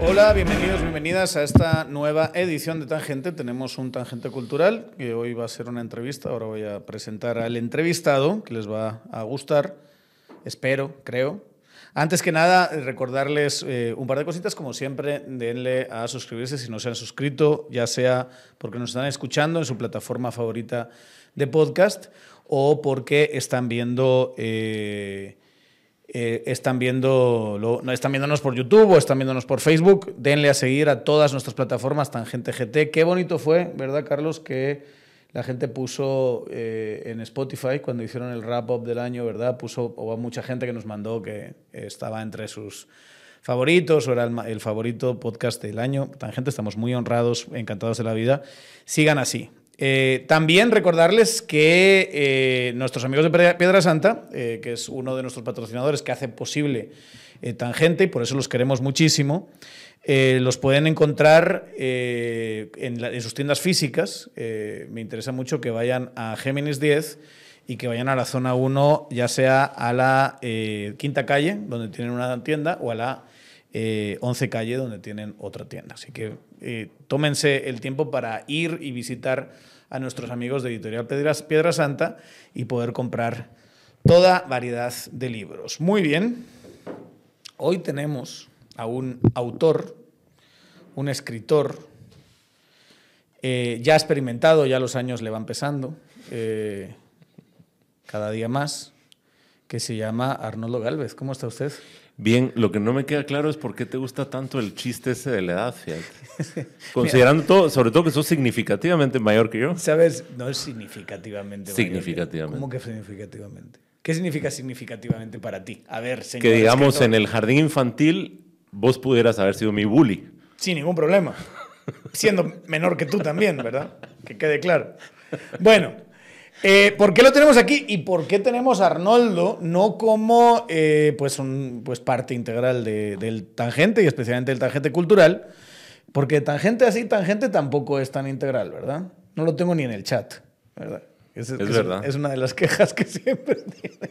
Hola, bienvenidos, bienvenidas a esta nueva edición de Tangente. Tenemos un Tangente Cultural que hoy va a ser una entrevista. Ahora voy a presentar al entrevistado que les va a gustar. Espero, creo. Antes que nada, recordarles eh, un par de cositas. Como siempre, denle a suscribirse si no se han suscrito, ya sea porque nos están escuchando en su plataforma favorita de podcast o porque están viendo. Eh, eh, están, viendo están viéndonos por YouTube o están viéndonos por Facebook, denle a seguir a todas nuestras plataformas, Tangente GT. Qué bonito fue, ¿verdad, Carlos? Que la gente puso eh, en Spotify, cuando hicieron el wrap-up del año, ¿verdad? Puso, o mucha gente que nos mandó que estaba entre sus favoritos o era el, favorito podcast del año. Tangente, estamos muy honrados, encantados de la vida. Sigan así. Eh, también recordarles que eh, nuestros amigos de Piedra Santa, eh, que es uno de nuestros patrocinadores que hace posible Tangente y por eso los queremos muchísimo, los pueden encontrar en, sus tiendas físicas. me interesa mucho que vayan a Géminis 10 y que vayan a la zona 1, ya sea a la quinta calle, donde tienen una tienda, o a la 11 calle, donde tienen otra tienda. Así que eh, tómense el tiempo para ir y visitar a nuestros amigos de Editorial Piedra Santa y poder comprar toda variedad de libros. Muy bien, hoy tenemos a un autor, un escritor, eh, ya experimentado, ya los años le van pesando, eh, cada día más, que se llama Arnoldo Galvez. ¿Cómo está usted? Bien, lo que no me queda claro es por qué te gusta tanto el chiste ese de la edad, Considerando todo, sobre todo que sos significativamente mayor que yo. Sabes, no es significativamente Significativamente. ¿Cómo que significativamente? ¿Qué significa significativamente para ti? A ver, señor. Que digamos, en el jardín infantil vos pudieras haber sido mi bully. Sin ningún problema. Siendo menor que tú también, ¿verdad? Que quede claro. Bueno, eh, ¿Por qué lo tenemos aquí y por qué tenemos a Arnoldo no como eh, pues un, pues parte integral del tangente y especialmente del tangente cultural? Porque tangente así, tangente tampoco es tan integral, ¿verdad? No lo tengo ni en el chat, ¿verdad? Es, verdad. Es una de las quejas que siempre tienen,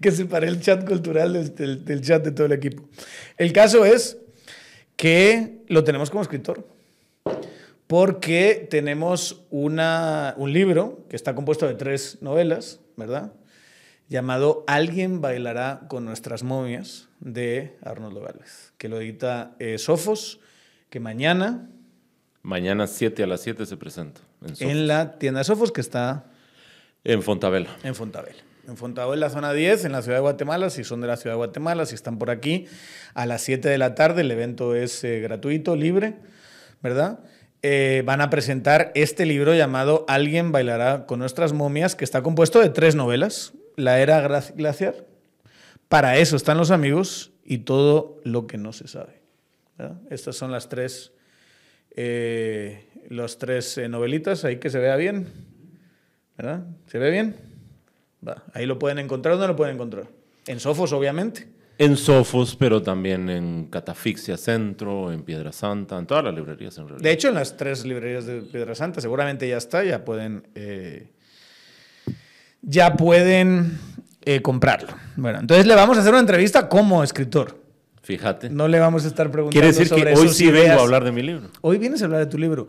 que separe el chat cultural del, del chat de todo el equipo. El caso es que lo tenemos como escritor porque tenemos una, un libro que está compuesto de tres novelas, ¿verdad? Llamado Alguien bailará con nuestras momias, de Arnoldo Gálvez, que lo edita eh, Sofos, que mañana... Mañana 7 a las 7 se presenta. En, en, la tienda de Sofos, que está... En Fontabela. En Fontabela. En Fontabela, zona 10, en la ciudad de Guatemala, si son de la ciudad de Guatemala, si están por aquí, a las 7 de la tarde, el evento es eh, gratuito, libre, ¿verdad? Eh, van a presentar este libro llamado Alguien bailará con nuestras momias, que está compuesto de tres novelas. La era glaciar, Para eso están los amigos y todo lo que no se sabe. Estas son las tres, eh, tres eh, novelitas, ahí que se vea bien. ¿Verdad? ¿Se ve bien? Ahí lo pueden encontrar. ¿Dónde lo pueden encontrar? En Sofos, obviamente. En Sofos, pero también en Catafixia Centro, en Piedra Santa, en todas las librerías en realidad. De hecho, en las tres librerías de Piedra Santa seguramente ya está, ya pueden, eh, ya pueden eh, comprarlo. Bueno, entonces le vamos a hacer una entrevista como escritor. Fíjate. No le vamos a estar preguntando Quiere decir que hoy sí vengo a hablar de mi libro. Hoy vienes a hablar de tu libro.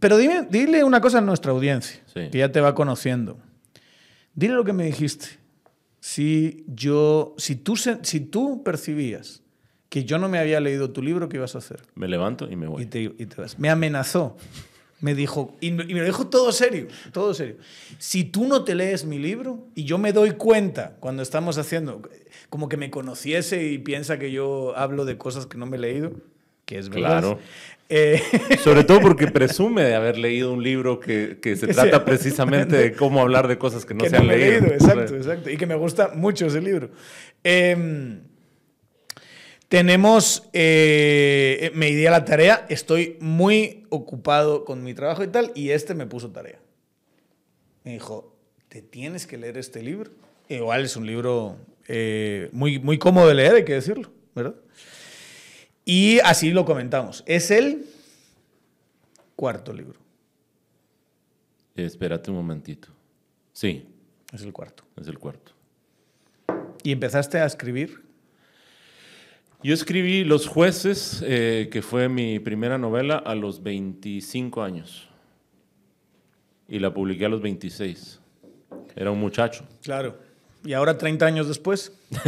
Pero dime, dile una cosa a nuestra audiencia, que ya te va conociendo. Dile lo que me dijiste si yo, si tú, si tú percibías que yo no me había leído tu libro, ¿qué ibas a hacer? Me levanto y me voy. Y te, vas. Me amenazó. Me dijo, y me, lo dijo todo serio, todo serio. Si tú no te lees mi libro y yo me doy cuenta cuando estamos haciendo, como que me conociese y piensa que yo hablo de cosas que no me he leído, que es verdad. Claro. Eh, Sobre todo porque presume de haber leído un libro que, se trata precisamente de cómo hablar de cosas que no se han leído. Exacto, exacto. Y que me gusta mucho ese libro. Em, tenemos, eh, me di a la tarea, estoy muy ocupado con mi trabajo y tal, y este me puso tarea. Me dijo, te tienes que leer este libro. Igual es un libro eh, muy, muy cómodo de leer, hay que decirlo, ¿verdad? Y así lo comentamos. Es el cuarto libro. Espérate un momentito. Sí. Es el cuarto. Es el cuarto. ¿Y empezaste a escribir? Yo escribí Los Jueces, eh, que fue mi primera novela, a los 25 años. Y la publiqué a los 26. Era un muchacho. Claro. ¿Y ahora 30 años después?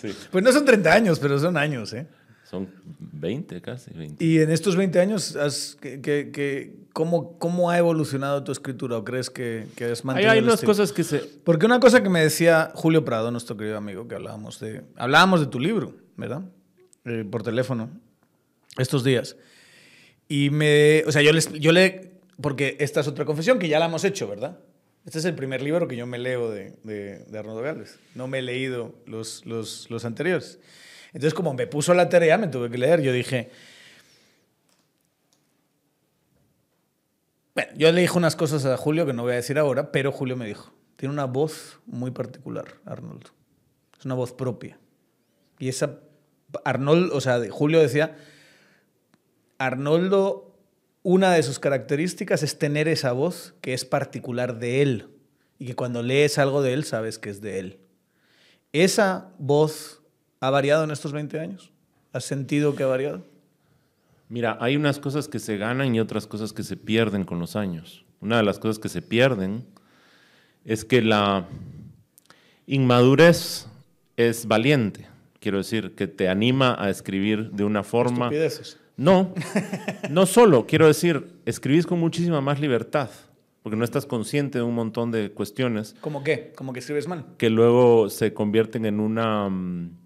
Sí. Pues no son 30 años, pero son años, ¿eh? Son 20 casi, 20. Y en estos 20 años, has, que, que- que- ¿cómo, ¿cómo ha evolucionado tu escritura? ¿O crees que, que has Hay, mantenido hay el unas cosas que se... Porque una cosa que me decía Julio Prado, nuestro querido amigo, que hablábamos de, hablábamos de tu libro, ¿verdad? Eh, por teléfono, estos días. Y me, o sea, yo, les, yo le, porque esta es otra confesión que ya la hemos hecho, ¿verdad? Este es el primer libro que yo me leo de, de, de Arnoldo Gales. No me he leído los, los, los anteriores. Entonces, como me puso la tarea, me tuve que leer. Yo dije, Bueno, yo le dije unas cosas a Julio que no voy a decir ahora, pero Julio me dijo, tiene una voz muy particular, Arnoldo. Es una voz propia. Y esa, Arnoldo, o sea, Julio decía, Arnoldo, una de sus características es tener esa voz que es particular de él. Y que cuando lees algo de él, sabes que es de él. ¿Esa voz ha variado en estos 20 años? ¿Has sentido que ha variado? Mira, hay unas cosas que se ganan y otras cosas que se pierden con los años. Una de las cosas que se pierden es que la inmadurez es valiente. Quiero decir, que te anima a escribir de una forma... Estupideces. No, no solo, quiero decir, escribís con muchísima más libertad, porque no estás consciente de un montón de cuestiones ¿Cómo qué? ¿Cómo que escribes mal? que luego se convierten en una... mm,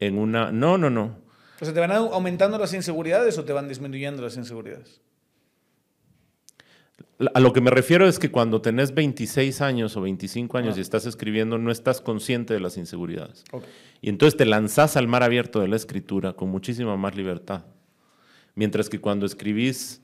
En una no, no, no. O sea, ¿te van au- aumentando las inseguridades o te van disminuyendo las inseguridades? A lo que me refiero es que cuando tenés 26 años o 25 años Ah. y estás escribiendo, no estás consciente de las inseguridades. Y entonces te lanzás al mar abierto de la escritura con muchísima más libertad. Mientras que cuando escribís,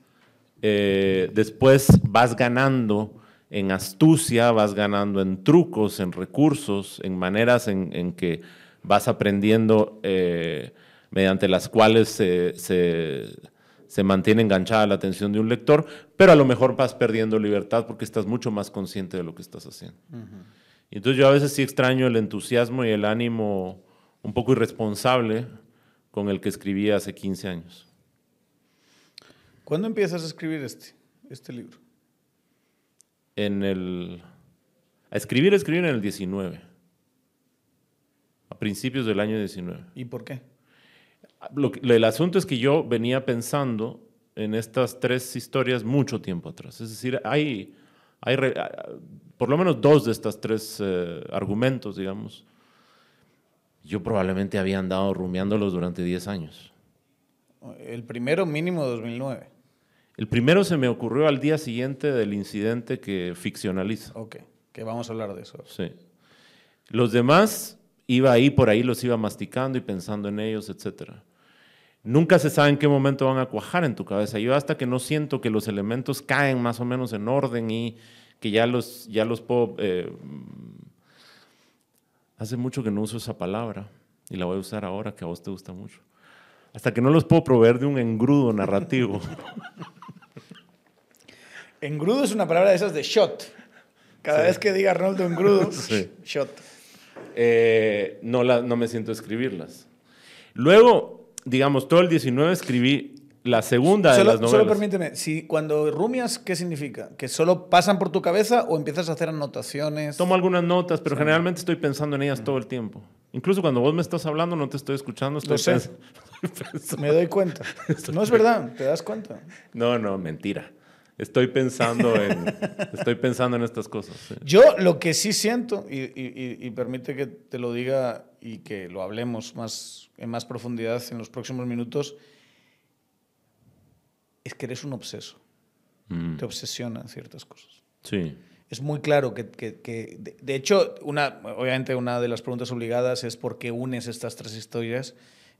eh, después vas ganando en astucia, vas ganando en trucos, en recursos, en maneras en, en que vas aprendiendo eh, mediante las cuales se, se- se mantiene enganchada la atención de un lector, pero a lo mejor vas perdiendo libertad porque estás mucho más consciente de lo que estás haciendo. Y entonces yo a veces sí extraño el entusiasmo y el ánimo un poco irresponsable con el que escribía hace 15 años. ¿Cuándo empiezas a escribir este, este libro? En el, a escribir, escribir en el 19, a principios del año 19. ¿Y por qué? Lo que- el asunto es que yo venía pensando en estas tres historias mucho tiempo atrás. Es decir, hay, hay re- por lo menos dos de estas tres eh, argumentos, digamos. Yo probablemente había andado rumiándolos durante 10 años. El primero mínimo 2009. El primero se me ocurrió al día siguiente del incidente que ficcionaliza. Ok, que vamos a hablar de eso. Sí. Los demás iba ahí por ahí, los iba masticando y pensando en ellos, etc. Nunca se sabe en qué momento van a cuajar en tu cabeza. Yo hasta que no siento que los elementos caen más o menos en orden y que ya los, ya los puedo... eh, hace mucho que no uso esa palabra y la voy a usar ahora que a vos te gusta mucho. Hasta que no los puedo proveer de un engrudo narrativo. Engrudo es una palabra de esas de shot. Cada vez que diga Arnoldo engrudo, Sí. shot. eh, no, la, no me siento a escribirlas. Luego, digamos, todo el 19 escribí la segunda de Solo, las solo novelas. permíteme, si cuando rumias, ¿qué significa? ¿Que solo pasan por tu cabeza o empiezas a hacer anotaciones? Tomo algunas notas, pero generalmente estoy pensando en ellas todo el tiempo. Incluso cuando vos me estás hablando, no te estoy escuchando. Estoy pensando- Me doy cuenta. No es verdad, ¿te das cuenta? No, no, mentira. Estoy pensando en, estoy pensando en estas cosas. sí. Yo lo que sí siento, y, y- y- permite que te lo diga y que lo hablemos más, en más profundidad en los próximos minutos, es que eres un obseso. Mm, Te obsesionan ciertas cosas. sí. Es muy claro que, que- que- de, de hecho, una, obviamente una de las preguntas obligadas es por qué unes estas tres historias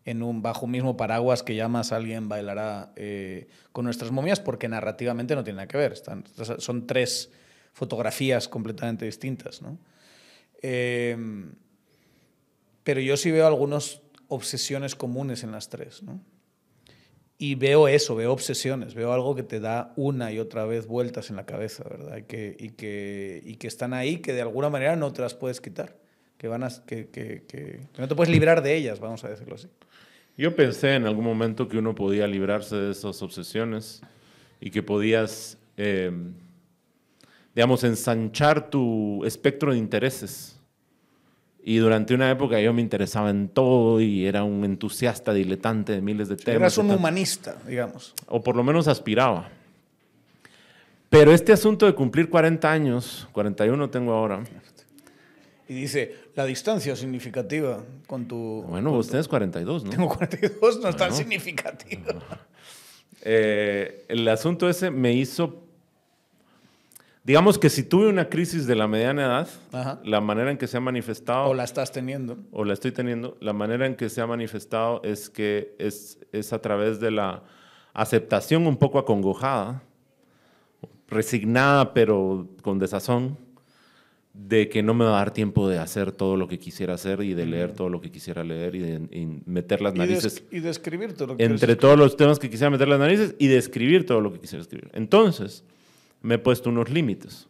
en un bajo mismo paraguas que llamas alguien bailará eh, con nuestras momias, porque narrativamente no tiene nada que ver. Están, son tres fotografías completamente distintas. ¿no? Eh, pero yo sí veo algunas obsesiones comunes en las tres. ¿no? y veo eso, veo obsesiones, veo algo que te da una y otra vez vueltas en la cabeza, ¿verdad? Y que, y que, y que están ahí, que de alguna manera no te las puedes quitar, que, van a, que, que no te puedes librar de ellas, vamos a decirlo así. Yo pensé en algún momento que uno podía librarse de esas obsesiones y que podías, eh, digamos, ensanchar tu espectro de intereses. Y durante una época yo me interesaba en todo y era un entusiasta diletante de miles de temas. Eras un humanista, digamos. o por lo menos aspiraba. Pero este asunto de cumplir 40 años, 41 tengo ahora, Y dice, la distancia significativa con tu... bueno, vos tenés 42, ¿no? Tengo 42, no es tan Bueno. significativo. Eh, el asunto ese me hizo, digamos que si tuve una crisis de la mediana edad, Ajá. la manera en que se ha manifestado, O la estás teniendo. o la estoy teniendo, la manera en que se ha manifestado es que es, es a través de la aceptación un poco acongojada, resignada pero con desazón, de que no me va a dar tiempo de hacer todo lo que quisiera hacer y de leer todo lo que quisiera leer y de y meter las narices y de escribir todo lo que entre todos los temas que quisiera meter las narices y de escribir todo lo que quisiera escribir. Entonces, me he puesto unos límites.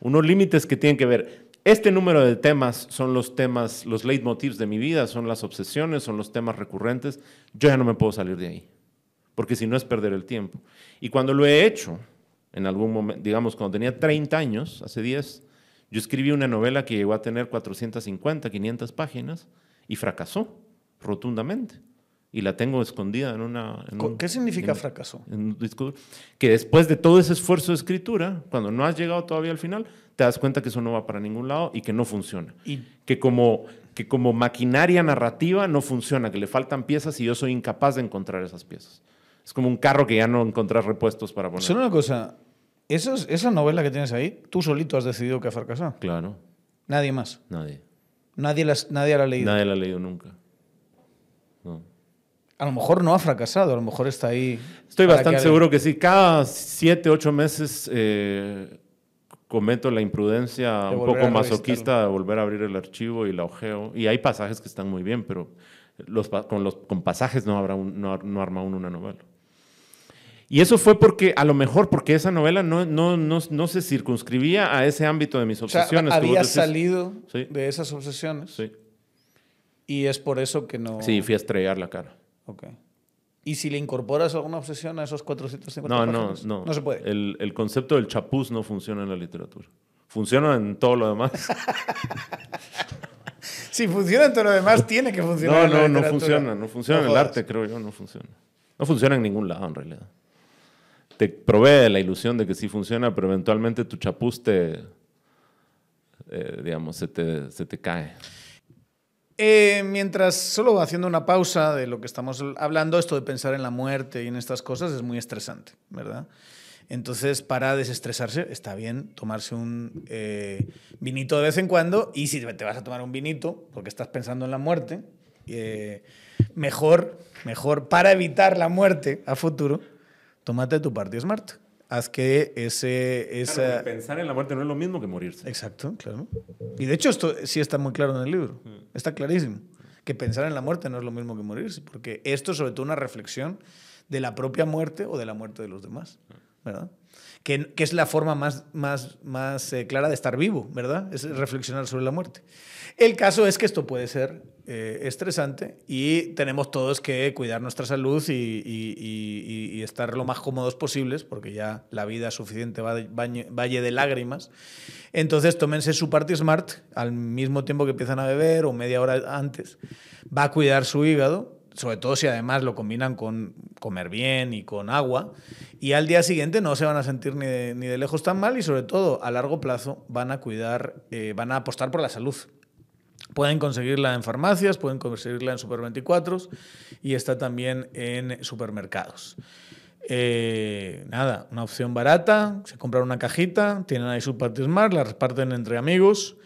Unos límites que tienen que ver. Este número de temas son los temas, los leitmotivs de mi vida, son las obsesiones, son los temas recurrentes. Yo ya no me puedo salir de ahí, porque si no es perder el tiempo. Y cuando lo he hecho, en algún momento, digamos, cuando tenía 30 años, hace 10, yo escribí una novela que llegó a tener 450, 500 páginas y fracasó rotundamente. Y la tengo escondida en una... en Co- un- ¿Qué significa en- fracaso? en un disco duro. Que después de todo ese esfuerzo de escritura, cuando no has llegado todavía al final, te das cuenta que eso no va para ningún lado y que no funciona. Y Que como, que como maquinaria narrativa no funciona, que le faltan piezas y yo soy incapaz de encontrar esas piezas. Es como un carro que ya no encontrás repuestos para poner. solo una cosa, esos- esa novela que tienes ahí, tú solito has decidido que ha fracasado. Claro, Nadie más. nadie. Nadie, las, nadie la ha leído. Nadie la ha leído nunca. No. A lo mejor no ha fracasado, a lo mejor está ahí. Estoy bastante que seguro que sí. Cada siete, ocho meses eh, cometo la imprudencia De un poco masoquista de volver a abrir el archivo y la ojeo. Y hay pasajes que están muy bien, pero los, con, los, con pasajes no, habrá un- no, no arma uno una novela. Y eso fue porque, a lo mejor, porque esa novela no, no, no, no se circunscribía a ese ámbito de mis O sea, obsesiones. decís. salido Sí. de esas obsesiones Sí. y es por eso que no. sí, fui a estrellar la cara. Ok. ¿Y si le incorporas alguna obsesión a esos 450 No, no, páginas? no. No se puede. El, el concepto del chapuz no funciona en la literatura. Funciona en todo lo demás. Si funciona en todo lo demás, tiene que funcionar. No, en la no, no funciona. No funciona No en el arte, creo yo, no funciona. No funciona en ningún lado, en realidad. Te provee la ilusión de que sí funciona, pero eventualmente tu chapuz te, eh, digamos, se te, cae. Eh, mientras, solo haciendo una pausa de lo que estamos hablando, esto de pensar en la muerte y en estas cosas es muy estresante, ¿verdad? Entonces, para desestresarse, está bien tomarse un eh, vinito de vez en cuando y si te vas a tomar un vinito porque estás pensando en la muerte, mejor, mejor, para evitar la muerte a futuro, tómate tu Party Smart. Haz que ese... esa... pensar en la muerte no es lo mismo que morirse. Exacto, claro. Y de hecho esto sí está muy claro en el libro. Está clarísimo. Que pensar en la muerte no es lo mismo que morirse, porque esto es sobre todo una reflexión de la propia muerte o de la muerte de los demás, ¿verdad? Que, es la forma más, más, más eh, clara de estar vivo, ¿verdad? Es reflexionar sobre la muerte. El caso es que esto puede ser eh, estresante y tenemos todos que cuidar nuestra salud y, y- estar lo más cómodos posibles, porque ya la vida es suficiente valle de lágrimas. Entonces, tómense su Party Smart al mismo tiempo que empiezan a beber o media hora antes. Va a cuidar su hígado, sobre todo si además lo combinan con comer bien y con agua. Y al día siguiente no se van a sentir ni de, ni de lejos tan mal y sobre todo a largo plazo van a cuidar, eh, van a apostar por la salud. Pueden conseguirla en farmacias, pueden conseguirla en Super 24 y está también en supermercados. Eh, nada, una opción barata, se compran una cajita, tienen ahí su Party Smart, la reparten entre amigos,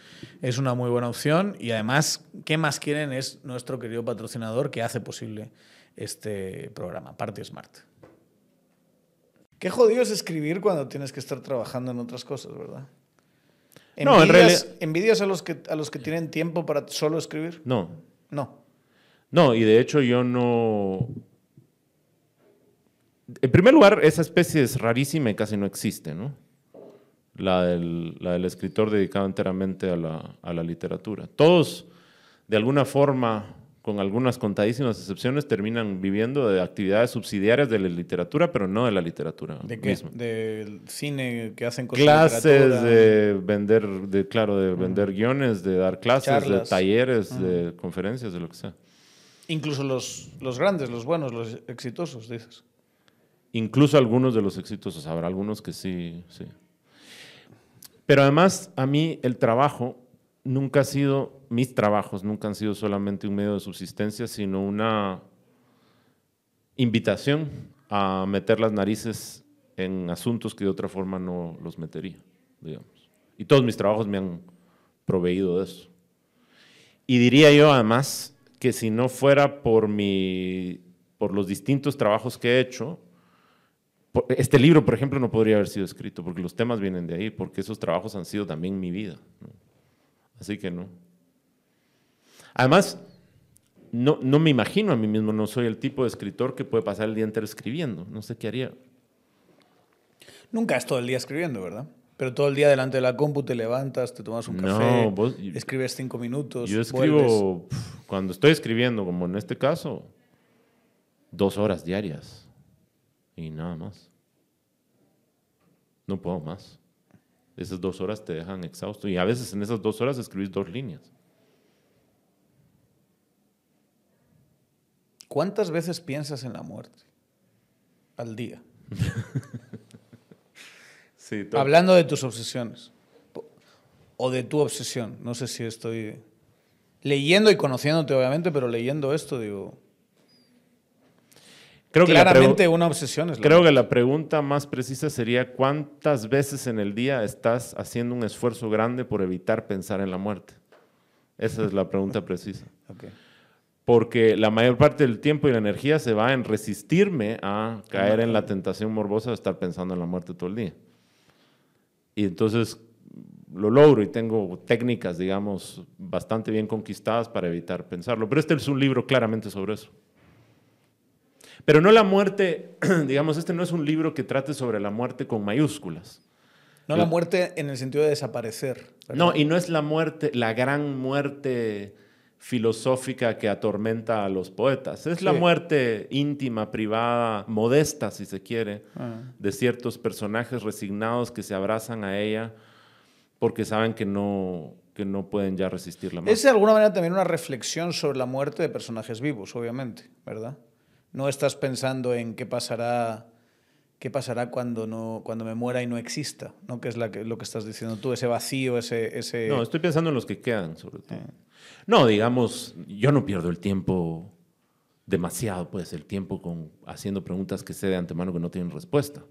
es una muy buena opción y además, ¿qué más quieren? Es nuestro querido patrocinador que hace posible este programa, Party Smart. Qué jodido es escribir cuando tienes que estar trabajando en otras cosas, ¿verdad? No, en ¿Envidias- realidad- ¿Envidias a los, que, a los que tienen tiempo para solo escribir? No, No. no, y de hecho yo no... En primer lugar, esa especie es rarísima y casi no existe, ¿no? La del, la del escritor dedicado enteramente a la, a la literatura. Todos, de alguna forma, con algunas contadísimas excepciones, terminan viviendo de actividades subsidiarias de la literatura, pero no de la literatura ¿De qué? misma. Del cine que hacen con Clases de vender, de, claro, de vender guiones, de dar clases, Charlas. de talleres, de conferencias, de lo que sea. Incluso los, los grandes, los buenos, los exitosos, dices. Incluso algunos de los exitosos, habrá algunos que sí, sí. Pero además, a mí el trabajo nunca ha sido, mis trabajos nunca han sido solamente un medio de subsistencia, sino una invitación a meter las narices en asuntos que de otra forma no los metería, digamos. Y todos mis trabajos me han proveído de eso. Y diría yo además que si no fuera por, mi, por los distintos trabajos que he hecho, este libro, por ejemplo, no podría haber sido escrito, porque los temas vienen de ahí, porque esos trabajos han sido también mi vida. ¿no? Así que no. Además, no, no me imagino a mí mismo, no soy el tipo de escritor que puede pasar el día entero escribiendo. No sé qué haría. Nunca es todo el día escribiendo, ¿verdad? Pero todo el día delante de la compu te levantas, te tomas un No, café, vos- escribes cinco minutos, Yo escribo, pf, cuando estoy escribiendo, como en este caso, dos horas diarias y nada más. No puedo más. Esas dos horas te dejan exhausto y a veces en esas dos horas escribís dos líneas. ¿Cuántas veces piensas en la muerte al día? Sí, Hablando de tus obsesiones. O de tu obsesión. No sé si estoy leyendo y conociéndote, obviamente, pero leyendo esto, digo. Creo claramente una obsesión es la Creo que la pregunta más precisa sería cuántas veces en el día estás haciendo un esfuerzo grande por evitar pensar en la muerte. Esa es la pregunta precisa. Porque la mayor parte del tiempo y la energía se va en resistirme a caer en la tentación morbosa de estar pensando en la muerte todo el día. Y entonces lo logro y tengo técnicas, digamos, bastante bien conquistadas para evitar pensarlo. Pero este es un libro claramente sobre eso. Pero no la muerte, digamos, este no es un libro que trate sobre la muerte con mayúsculas. No la muerte en el sentido de desaparecer. ¿verdad? No, y no es la muerte, la gran muerte filosófica que atormenta a los poetas. Es la muerte íntima, privada, modesta, si se quiere, Ah. de ciertos personajes resignados que se abrazan a ella porque saben que no, que no pueden ya resistirla más. Es de alguna manera también una reflexión sobre la muerte de personajes vivos, obviamente, ¿verdad? No estás pensando en qué pasará, qué pasará cuando, no, cuando me muera y no exista, ¿no? Que es la que, lo que estás diciendo tú, ese vacío, ese... ese... No, estoy pensando en los que quedan, sobre todo. Eh. No, digamos, yo no pierdo el tiempo demasiado, pues, el tiempo con haciendo preguntas que sé de antemano que no tienen respuesta.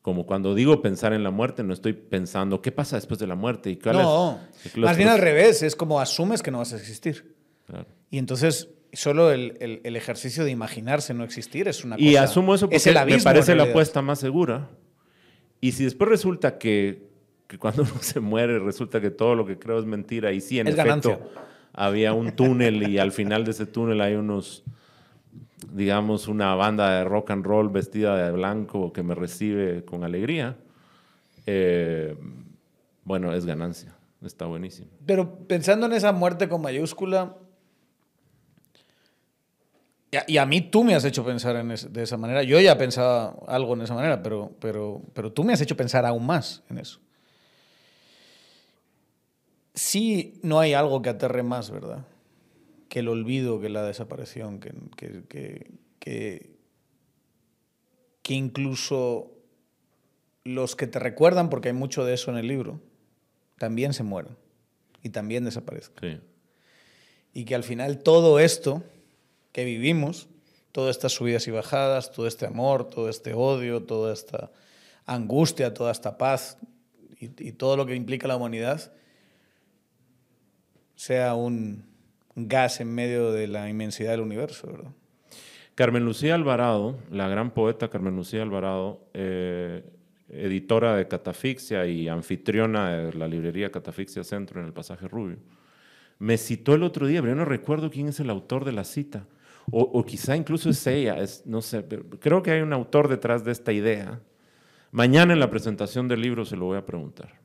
Como cuando digo pensar en la muerte, no estoy pensando qué pasa después de la muerte y cuál no, es- más bien al revés, es como asumes que no vas a existir. Claro. Y entonces solo el, el- el ejercicio de imaginarse no existir es una cosa... Y asumo eso es porque el abismo, me parece la apuesta más segura. Y si después resulta que, que cuando uno se muere resulta que todo lo que creo es mentira y sí, en Es efecto, ganancia. había un túnel y al final de ese túnel hay unos, digamos, una banda de rock and roll vestida de blanco que me recibe con alegría, eh, bueno, es ganancia. Está buenísimo. Pero pensando en esa muerte con mayúscula, y a, y a mí tú me has hecho pensar en es- de esa manera. Yo ya pensaba algo en esa manera, pero, pero, pero tú me has hecho pensar aún más en eso. Sí, no hay algo que aterre más, ¿verdad? Que el olvido, que la desaparición, que, que, que, que, que incluso los que te recuerdan, porque hay mucho de eso en el libro, también se mueren y también desaparezcan. Sí. Y que al final todo esto que vivimos, todas estas subidas y bajadas, todo este amor, todo este odio, toda esta angustia, toda esta paz y, todo lo que implica la humanidad, sea un gas en medio de la inmensidad del universo, ¿verdad? Carmen Lucía Alvarado, la gran poeta Carmen Lucía Alvarado, eh, editora de Catafixia y anfitriona de la librería Catafixia Centro en el Pasaje Rubio, me citó el otro día, pero yo no recuerdo quién es el autor de la cita. O, quizá incluso es ella, es, no sé, creo que hay un autor detrás de esta idea. Mañana en la presentación del libro se lo voy a preguntar.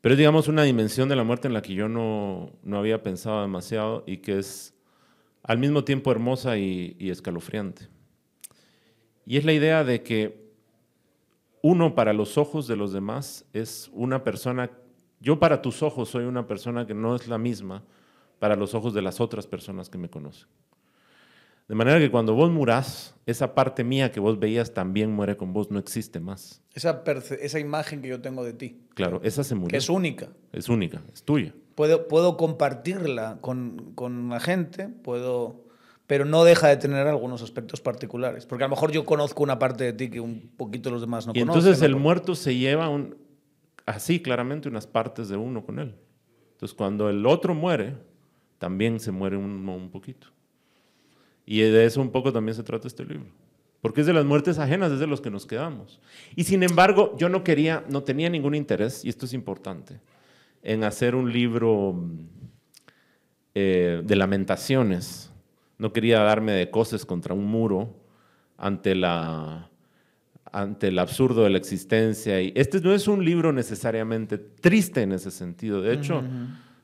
Pero es, digamos, una dimensión de la muerte en la que yo no, no había pensado demasiado y que es al mismo tiempo hermosa y escalofriante. Y es la idea de que uno para los ojos de los demás es una persona, yo para tus ojos soy una persona que no es la misma para los ojos de las otras personas que me conocen. De manera que cuando vos murás, esa parte mía que vos veías también muere con vos, no existe más. Esa, esa imagen que yo tengo de ti, Claro, esa se murió. que es única. Es única, es tuya. Puedo, puedo compartirla con, con la gente, puedo, pero no deja de tener algunos aspectos particulares. Porque a lo mejor yo conozco una parte de ti que un poquito los demás no y conocen. entonces ¿no? el muerto se lleva un- así claramente unas partes de uno con él. Entonces cuando el otro muere, también se muere uno un poquito. Y de eso un poco también se trata este libro. Porque es de las muertes ajenas, es de los que nos quedamos. Y sin embargo, yo no quería, no tenía ningún interés, y esto es importante, en hacer un libro mm, eh, de lamentaciones. No quería darme de cosas contra un muro ante la ante el absurdo de la existencia. Y este no es un libro necesariamente triste en ese sentido. De hecho,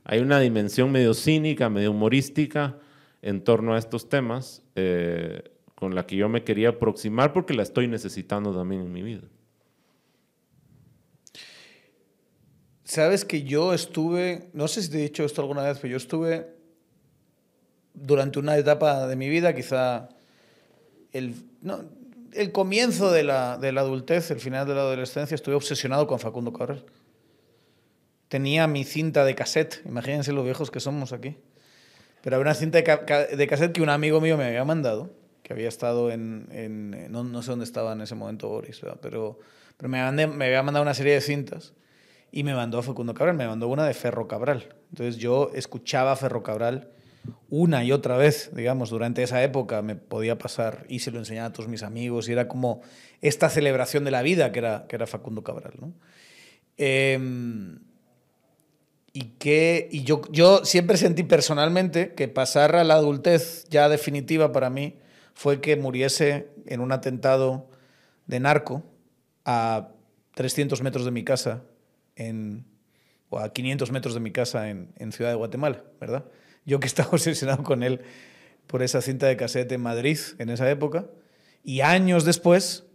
hay una dimensión medio cínica, medio humorística en torno a estos temas eh, con la que yo me quería aproximar porque la estoy necesitando también en mi vida. Sabes que yo estuve, no sé si te he dicho esto alguna vez, pero yo estuve durante una etapa de mi vida, quizá el, no, el comienzo de la, de la adultez, el final de la adolescencia, estuve obsesionado con Facundo Cabral. Tenía mi cinta de cassette, imagínense lo viejos que somos aquí. Pero había una cinta de, ca- de cassette que un amigo mío me había mandado, que había estado en... en- no, no sé dónde estaba en ese momento Boris, ¿verdad? pero, pero me, mandé- me había mandado una serie de cintas y me mandó a Facundo Cabral, me mandó una de Ferro Cabral. Entonces yo escuchaba a Ferro Cabral una y otra vez, digamos, durante esa época me podía pasar y se lo enseñaba a todos mis amigos y era como esta celebración de la vida que era, que era Facundo Cabral, ¿no? Em, y que y yo, yo siempre sentí personalmente que pasar a la adultez ya definitiva para mí fue que muriese en un atentado de narco a 300 metros de mi casa en, o a 500 metros de mi casa en, en Ciudad de Guatemala, ¿verdad? Yo que estaba obsesionado con él por esa cinta de cassette en Madrid en esa época. Y años después,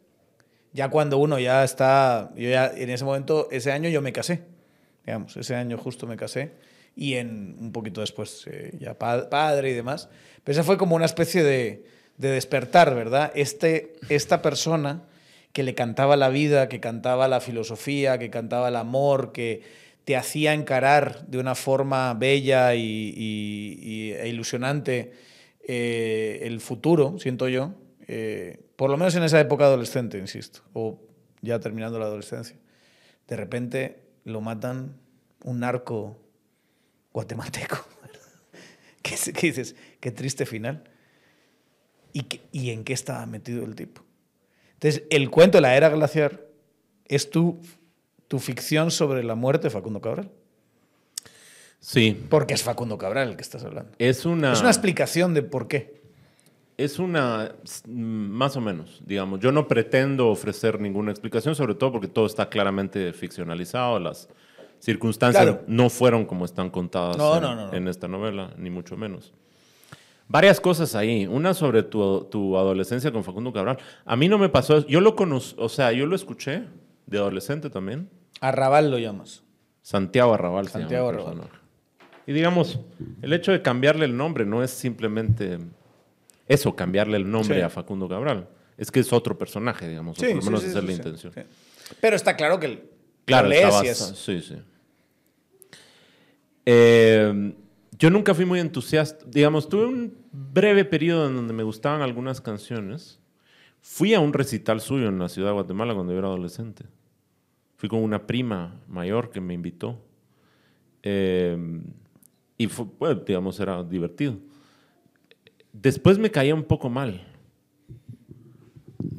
ya cuando uno ya está, yo ya en ese momento, ese año yo me casé, ese año justo me casé y en un poquito después eh, ya pa- padre y demás. Pero esa fue como una especie de, de despertar, ¿verdad? Este, esta persona que le cantaba la vida, que cantaba la filosofía, que cantaba el amor, que te hacía encarar de una forma bella y- e ilusionante eh, el futuro, siento yo, eh, por lo menos en esa época adolescente, insisto, o ya terminando la adolescencia. De repente lo matan un narco guatemalteco. ¿Qué, es- qué dices? Qué triste final. ¿Y, qué- ¿Y en qué estaba metido el tipo? Entonces, el cuento de la era glaciar es tu, tu ficción sobre la muerte de Facundo Cabral. Sí, Porque es Facundo Cabral el que estás hablando. es una... Es una explicación de por qué. Es una, más o menos, digamos. Yo no pretendo ofrecer ninguna explicación, sobre todo porque todo está claramente ficcionalizado. Las circunstancias Claro. no fueron como están contadas No, en, no, no, no. en esta novela, ni mucho menos. Varias cosas ahí. Una sobre tu, tu adolescencia con Facundo Cabral. A mí no me pasó. Yo lo conocí, o sea, yo lo escuché de adolescente también. Arrabal lo llamas. Santiago Arrabal. se llama Santiago Arrabal. Y digamos, el hecho de cambiarle el nombre no es simplemente eso, cambiarle el nombre Sí. a Facundo Cabral. Es que es otro personaje, digamos, o por lo menos esa es la intención. Pero está claro que el, Claro, es- sí, sí. Eh, yo nunca fui muy entusiasta. Digamos, tuve un breve periodo en donde me gustaban algunas canciones. Fui a un recital suyo en la ciudad de Guatemala cuando yo era adolescente. Fui con una prima mayor que me invitó. Eh, y fue, bueno, digamos, era divertido. Después me caía un poco mal.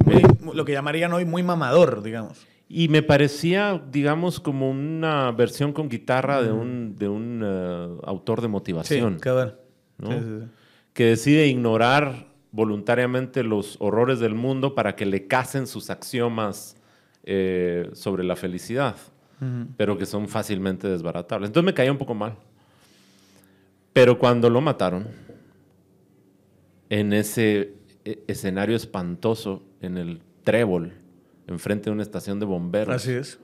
muy- lo que llamarían hoy muy mamador, digamos. Y me parecía, digamos, como una versión con guitarra de un, de un eh, autor de motivación. Sí, sí, sí. que decide ignorar voluntariamente los horrores del mundo para que le casen sus axiomas eh, sobre la felicidad, pero que son fácilmente desbaratables. Entonces me caía un poco mal. Pero cuando lo mataron, en ese e, escenario espantoso, en el trébol, enfrente de una estación de bomberos. Así es.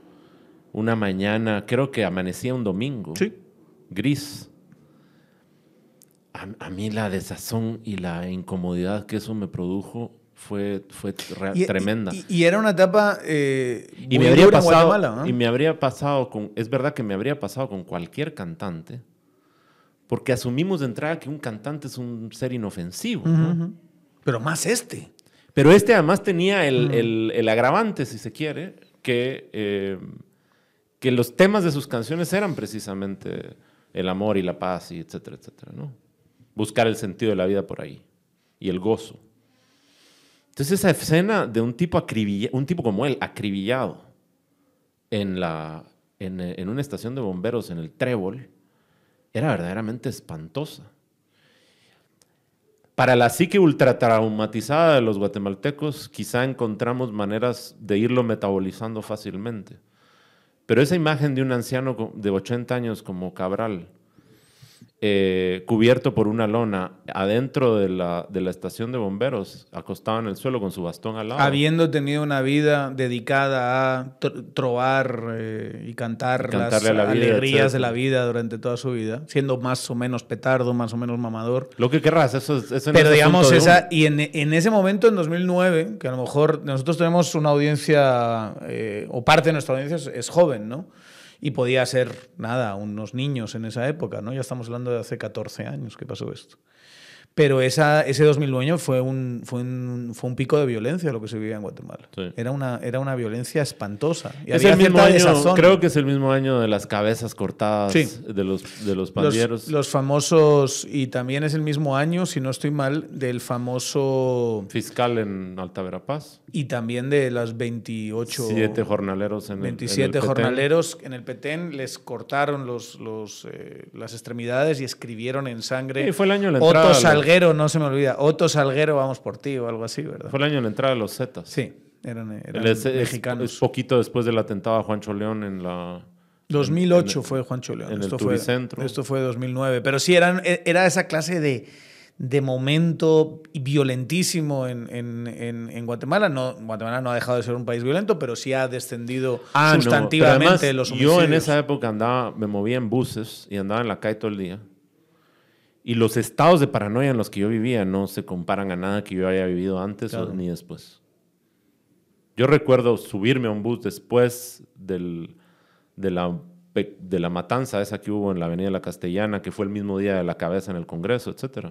Una mañana, creo que amanecía un domingo. Sí. Gris. A, a mí la desazón y la incomodidad que eso me produjo fue, fue Y- tremenda. Y, y era una etapa eh, Y muy me habría pasado, y me habría pasado con, es verdad que me habría pasado con cualquier cantante, porque asumimos de entrada que un cantante es un ser inofensivo. Pero más este. Pero este además tenía el, el- el agravante, si se quiere, que, eh, que los temas de sus canciones eran precisamente el amor y la paz, y etcétera, etcétera, ¿no? Buscar el sentido de la vida por ahí y el gozo. Entonces esa escena de un tipo un tipo como él, acribillado en, la, en, en una estación de bomberos en el Trébol, era verdaderamente espantosa. Para la psique ultratraumatizada de los guatemaltecos, quizá encontramos maneras de irlo metabolizando fácilmente. Pero esa imagen de un anciano de 80 años como Cabral, eh, cubierto por una lona, adentro de la, de la estación de bomberos, acostado en el suelo con su bastón al lado. Habiendo tenido una vida dedicada a tr- trobar eh, y cantar las la vida, alegrías de la vida durante toda su vida, siendo más o menos petardo, más o menos mamador. Lo que querrás, eso es, eso Pero digamos, esa, y en, en ese momento, en 2009, que a lo mejor nosotros tenemos una audiencia, eh, o parte de nuestra audiencia es, es joven, ¿no? Y podía ser, nada, unos niños en esa época, ¿no? Ya estamos hablando de hace 14 años que pasó esto. Pero esa, ese 2009 fue un, fue, un, fue un pico de violencia lo que se vivía en Guatemala. Sí. Era, una, era una violencia espantosa. Y Es había el mismo año, creo que es el mismo año de las cabezas cortadas Sí. de los, de los pandilleros. los, los famosos, y también es el mismo año, si no estoy mal, del famoso Fiscal en Alta Verapaz. Y también de las 28... Siete jornaleros en el- en el 27 Petén. jornaleros en el Petén les cortaron los, los, eh, las extremidades y escribieron en sangre. Sí, fue el año de la entrada Salguero, no se me olvida. Otto Salguero, vamos por ti o algo así, ¿verdad? Fue el año de la entrada de los Zetas. Sí, eran, eran es, mexicanos. es poquito después del atentado a Juancho León en la... 2008 en el- fue Juancho León. en el esto, fue, Turicentro. esto fue 2009. Pero sí, eran, e- era esa clase de, de momento violentísimo en, en- en- en Guatemala. No, Guatemala no ha dejado de ser un país violento, pero sí ha descendido Ah, no, sustantivamente además, los Yo en homicidios. esa época andaba, me movía en buses y andaba en la calle todo el día. Y los estados de paranoia en los que yo vivía no se comparan a nada que yo haya vivido antes o- ni después. Yo recuerdo subirme a un bus después del, de, la, de la matanza esa que hubo en la Avenida La Castellana, que fue el mismo día de la cabeza en el Congreso, etc.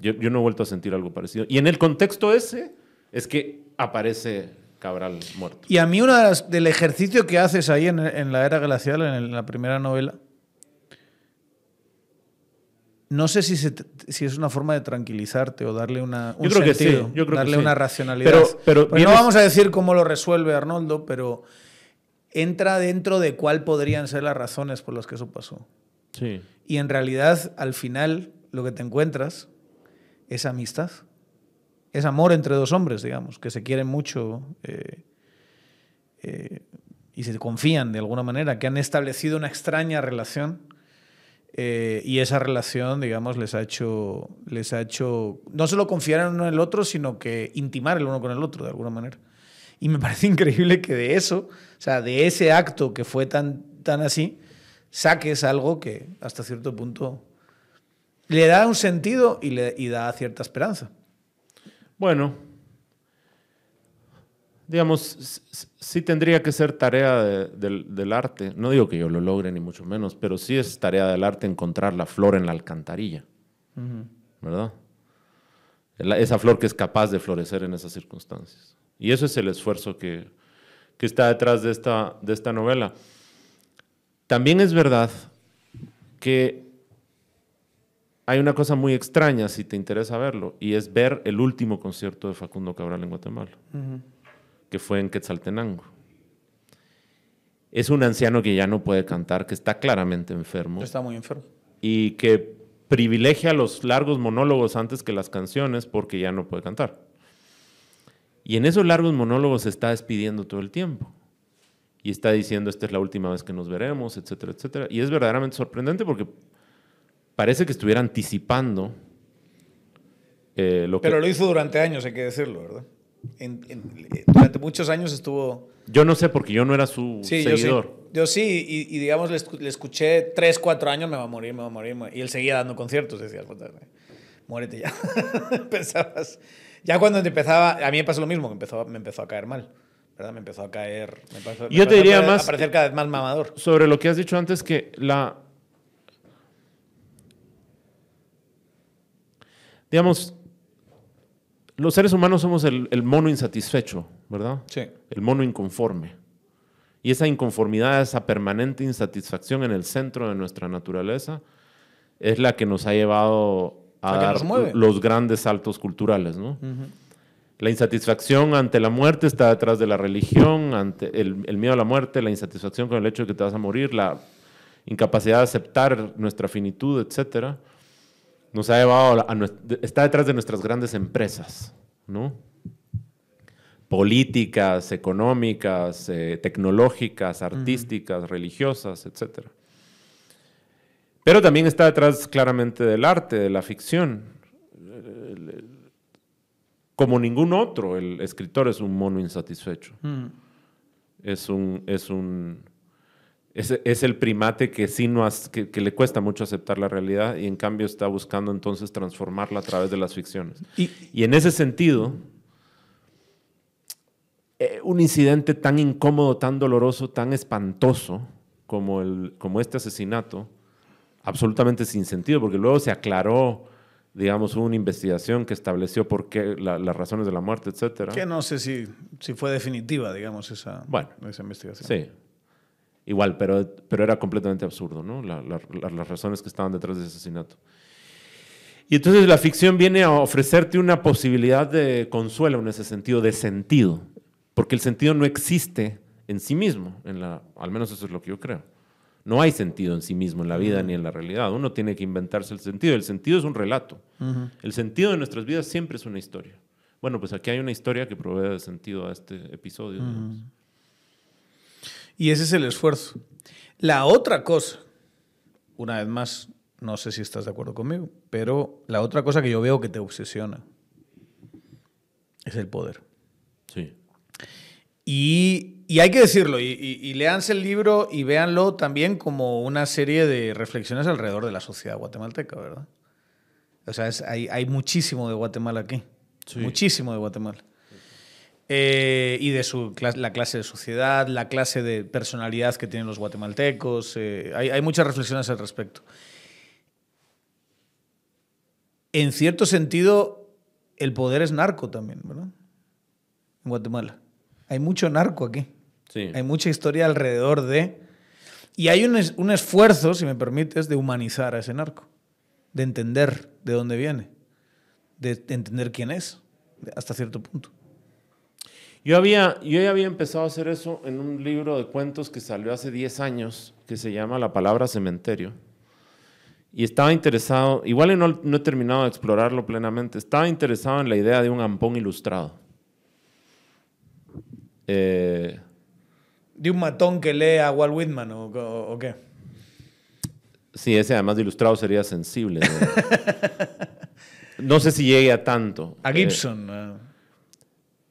yo, yo no he vuelto a sentir algo parecido. Y en el contexto ese es que aparece Cabral muerto. Y a mí uno de las- del ejercicio que haces ahí en, en la era glacial, en, el- la primera novela, no sé si, se te- si es una forma de tranquilizarte o darle una, un Yo creo que sí, sentido, yo creo que darle sí. una racionalidad. Pero- pero Pues no vamos a decir cómo lo resuelve Arnoldo, pero entra dentro de cuál podrían ser las razones por las que eso pasó. Sí. Y en realidad, al final, lo que te encuentras es amistad. Es amor entre dos hombres, digamos, que se quieren mucho eh, eh, y se confían de alguna manera, que han establecido una extraña relación. Eh, y esa relación, digamos, les ha hecho, les ha hecho no solo confiar en uno en el otro, sino que intimar el uno con el otro, de alguna manera. Y me parece increíble que de eso, o sea, de ese acto que fue tan, tan así, saques algo que hasta cierto punto le da un sentido y le y da cierta esperanza. Bueno, digamos, sí tendría que ser tarea de- del, del arte. No digo que yo lo logre, ni mucho menos, pero sí es tarea del arte encontrar la flor en la alcantarilla, ¿verdad? La- esa flor que es capaz de florecer en esas circunstancias. Y eso es el esfuerzo que, que está detrás de esta, de esta novela. También es verdad que hay una cosa muy extraña, si te interesa verlo, y es ver el último concierto de Facundo Cabral en Guatemala, que fue en Quetzaltenango. Es un anciano que ya no puede cantar, que está claramente enfermo Está muy enfermo. y que privilegia los largos monólogos antes que las canciones porque ya no puede cantar. Y en esos largos monólogos se está despidiendo todo el tiempo. Y está diciendo, esta es la última vez que nos veremos, etcétera, etcétera. Y es verdaderamente sorprendente porque parece que estuviera anticipando eh, lo que... Pero lo hizo durante años, hay que decirlo, ¿verdad? En- en- durante muchos años estuvo... Yo no sé porque yo no era su Sí, seguidor. yo sí. Yo sí, y, y digamos, le, le escuché 3, 4 años, me va a morir, me va a morir. Y él seguía dando conciertos, decías, "Puta, muérete ya. Pensabas. Ya cuando empezaba, a mí me pasó lo mismo, que empezó, me empezó a caer mal. ¿verdad? Me empezó a caer. Me pasó- me Yo te a diría pare- más- A parecer cada vez más mamador. Sobre lo que has dicho antes, que la... Digamos, los seres humanos somos el, el mono insatisfecho, ¿verdad? Sí. El mono inconforme. Y esa inconformidad, esa permanente insatisfacción en el centro de nuestra naturaleza, es la que nos ha llevado a dar mueve. los grandes saltos culturales, ¿no? La insatisfacción ante la muerte está detrás de la religión, ante el, el miedo a la muerte, la insatisfacción con el hecho de que te vas a morir, la incapacidad de aceptar nuestra finitud, etcétera, nos ha llevado a, está detrás de nuestras grandes empresas, ¿no? Políticas, económicas, eh, tecnológicas, artísticas, religiosas, etcétera. Pero también está detrás claramente del arte, de la ficción como ningún otro, el escritor es un mono insatisfecho. Es un, es un, es, es el primate que sí no has- que, que le cuesta mucho aceptar la realidad y en cambio está buscando entonces transformarla a través de las ficciones. Y, Y en ese sentido, eh, un incidente tan incómodo, tan doloroso, tan espantoso como, el, como este asesinato, absolutamente sin sentido, porque luego se aclaró, digamos, hubo una investigación que estableció por qué, la- las razones de la muerte, etcétera. que no sé si, si fue definitiva, digamos, esa, Bueno. esa investigación. Sí. Igual, pero, pero era completamente absurdo, ¿no? La- la- la- las razones que estaban detrás de ese asesinato. Y entonces la ficción viene a ofrecerte una posibilidad de consuelo en ese sentido, de sentido, porque el sentido no existe en sí mismo, en la, al menos eso es lo que yo creo. No hay sentido en sí mismo en la vida ni en la realidad. Uno tiene que inventarse el sentido. El sentido es un relato. El sentido de nuestras vidas siempre es una historia. Bueno, pues aquí hay una historia que provee de sentido a este episodio. digamos. Y ese es el esfuerzo. La otra cosa, una vez más, no sé si estás de acuerdo conmigo, pero la otra cosa que yo veo que te obsesiona es el poder. Sí. Y, y hay que decirlo, y, y, y léanse el libro y véanlo también como una serie de reflexiones alrededor de la sociedad guatemalteca, ¿verdad? O sea, es- hay, hay muchísimo de Guatemala aquí. Sí. Muchísimo de Guatemala. Eh, y de su, la clase de sociedad, la clase de personalidad que tienen los guatemaltecos. eh, hay, hay muchas reflexiones al respecto. En cierto sentido, el poder es narco también, ¿verdad? En Guatemala. Hay mucho narco aquí. Sí. Hay mucha historia alrededor de... Y hay un, es- un esfuerzo, si me permites, de humanizar a ese narco, de entender de dónde viene, de, de entender quién es, hasta cierto punto. Yo, había, yo ya había empezado a hacer eso en un libro de cuentos que salió hace 10 años, que se llama La palabra cementerio. Y estaba interesado, igual no, no he terminado de explorarlo plenamente, estaba interesado en la idea de un ampón ilustrado. Eh, De un matón que lee a Walt Whitman o, o- o qué. sí, ese además de ilustrado sería sensible. ¿no? No sé si llegue a tanto. A Eh, Gibson.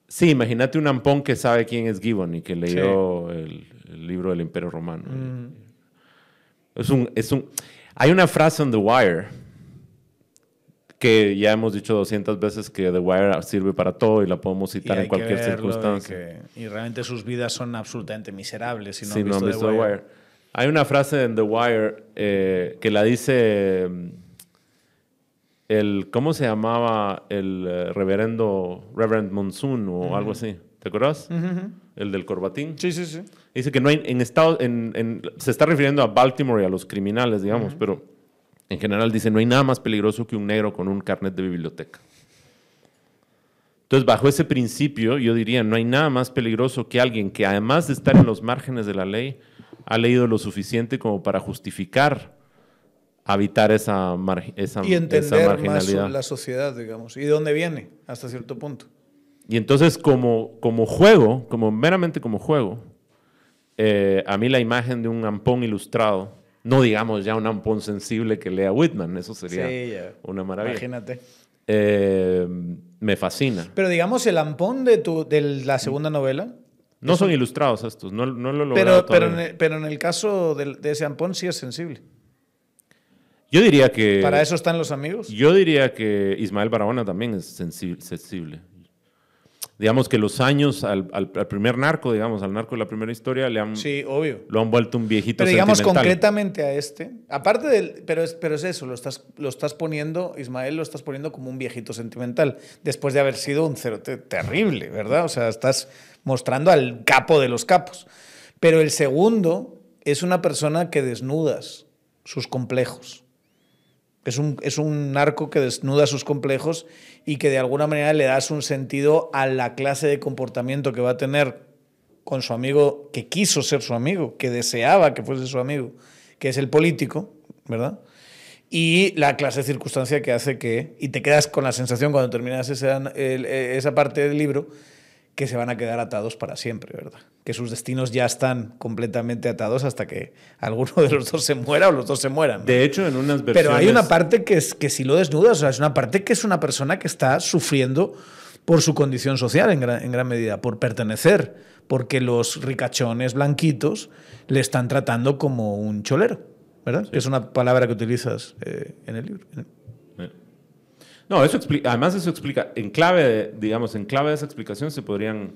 Sí, imagínate un ampón que sabe quién es Gibbon y que leyó el, el libro del Imperio Romano. Es un, es un, hay una frase en The Wire que ya hemos dicho 200 veces que The Wire sirve para todo y la podemos citar en cualquier y circunstancia. que- Y, realmente sus vidas son absolutamente miserables. Si no Si han no han visto visto The Wire. Hay una frase en The Wire eh, que la dice mm, el, ¿cómo se llamaba? El eh, reverendo Reverend Monsoon o algo así. ¿Te acuerdas? El del corbatín. Sí, sí, sí. Dice que no hay en Estados, en, en- se está refiriendo a Baltimore y a los criminales, digamos, pero en general dice no hay nada más peligroso que un negro con un carnet de biblioteca. Entonces, bajo ese principio, yo diría no hay nada más peligroso que alguien que además de estar en los márgenes de la ley, ha leído lo suficiente como para justificar habitar esa, esa, Y esa entender más marginalidad. la sociedad, digamos. ¿Y de dónde viene? Hasta cierto punto. Y entonces como, como juego, como meramente como juego, eh, a mí la imagen de un ampón ilustrado, no digamos ya un ampón sensible que lea Whitman, eso sería Sí, una maravilla, Imagínate. eh, me fascina. Pero digamos, el ampón de, tu, de la segunda novela. No son ilustrados estos, no, no lo he Pero, logrado pero, en el, pero en el caso del- de, ese ampón sí es sensible. Yo diría que... Para eso están los amigos. Yo diría que Ismael Barahona también es sensi- sensible. Digamos que los años al, al- al primer narco, digamos, al narco de la primera historia, le han, Sí, obvio. lo han vuelto un viejito Pero digamos concretamente a este, aparte del, pero es, pero es eso, lo estás, lo estás poniendo, Ismael, lo estás poniendo como un viejito sentimental, después de haber sido un cerote terrible, ¿verdad? O sea, estás mostrando al capo de los capos. Pero el segundo es una persona que desnudas sus complejos. Es un, es un narco que desnuda sus complejos y que de alguna manera le das un sentido a la clase de comportamiento que va a tener con su amigo, que quiso ser su amigo, que deseaba que fuese su amigo, que es el político, ¿verdad? Y la clase de circunstancia que hace que, y te quedas con la sensación cuando terminas esa, eh, esa parte del libro, que se van a quedar atados para siempre, ¿verdad? Que sus destinos ya están completamente atados hasta que alguno de los dos se muera o los dos se mueran. ¿no? De hecho, en unas versiones... Pero hay una parte que, es, que sí lo desnuda, o sea, es una parte que es una persona que está sufriendo por su condición social en gran, en gran medida, por pertenecer, porque los ricachones blanquitos le están tratando como un cholero, ¿verdad? Que es una palabra que utilizas eh, en el libro. No, eso explica, además eso explica, en clave, de- digamos, en clave de esa explicación se podrían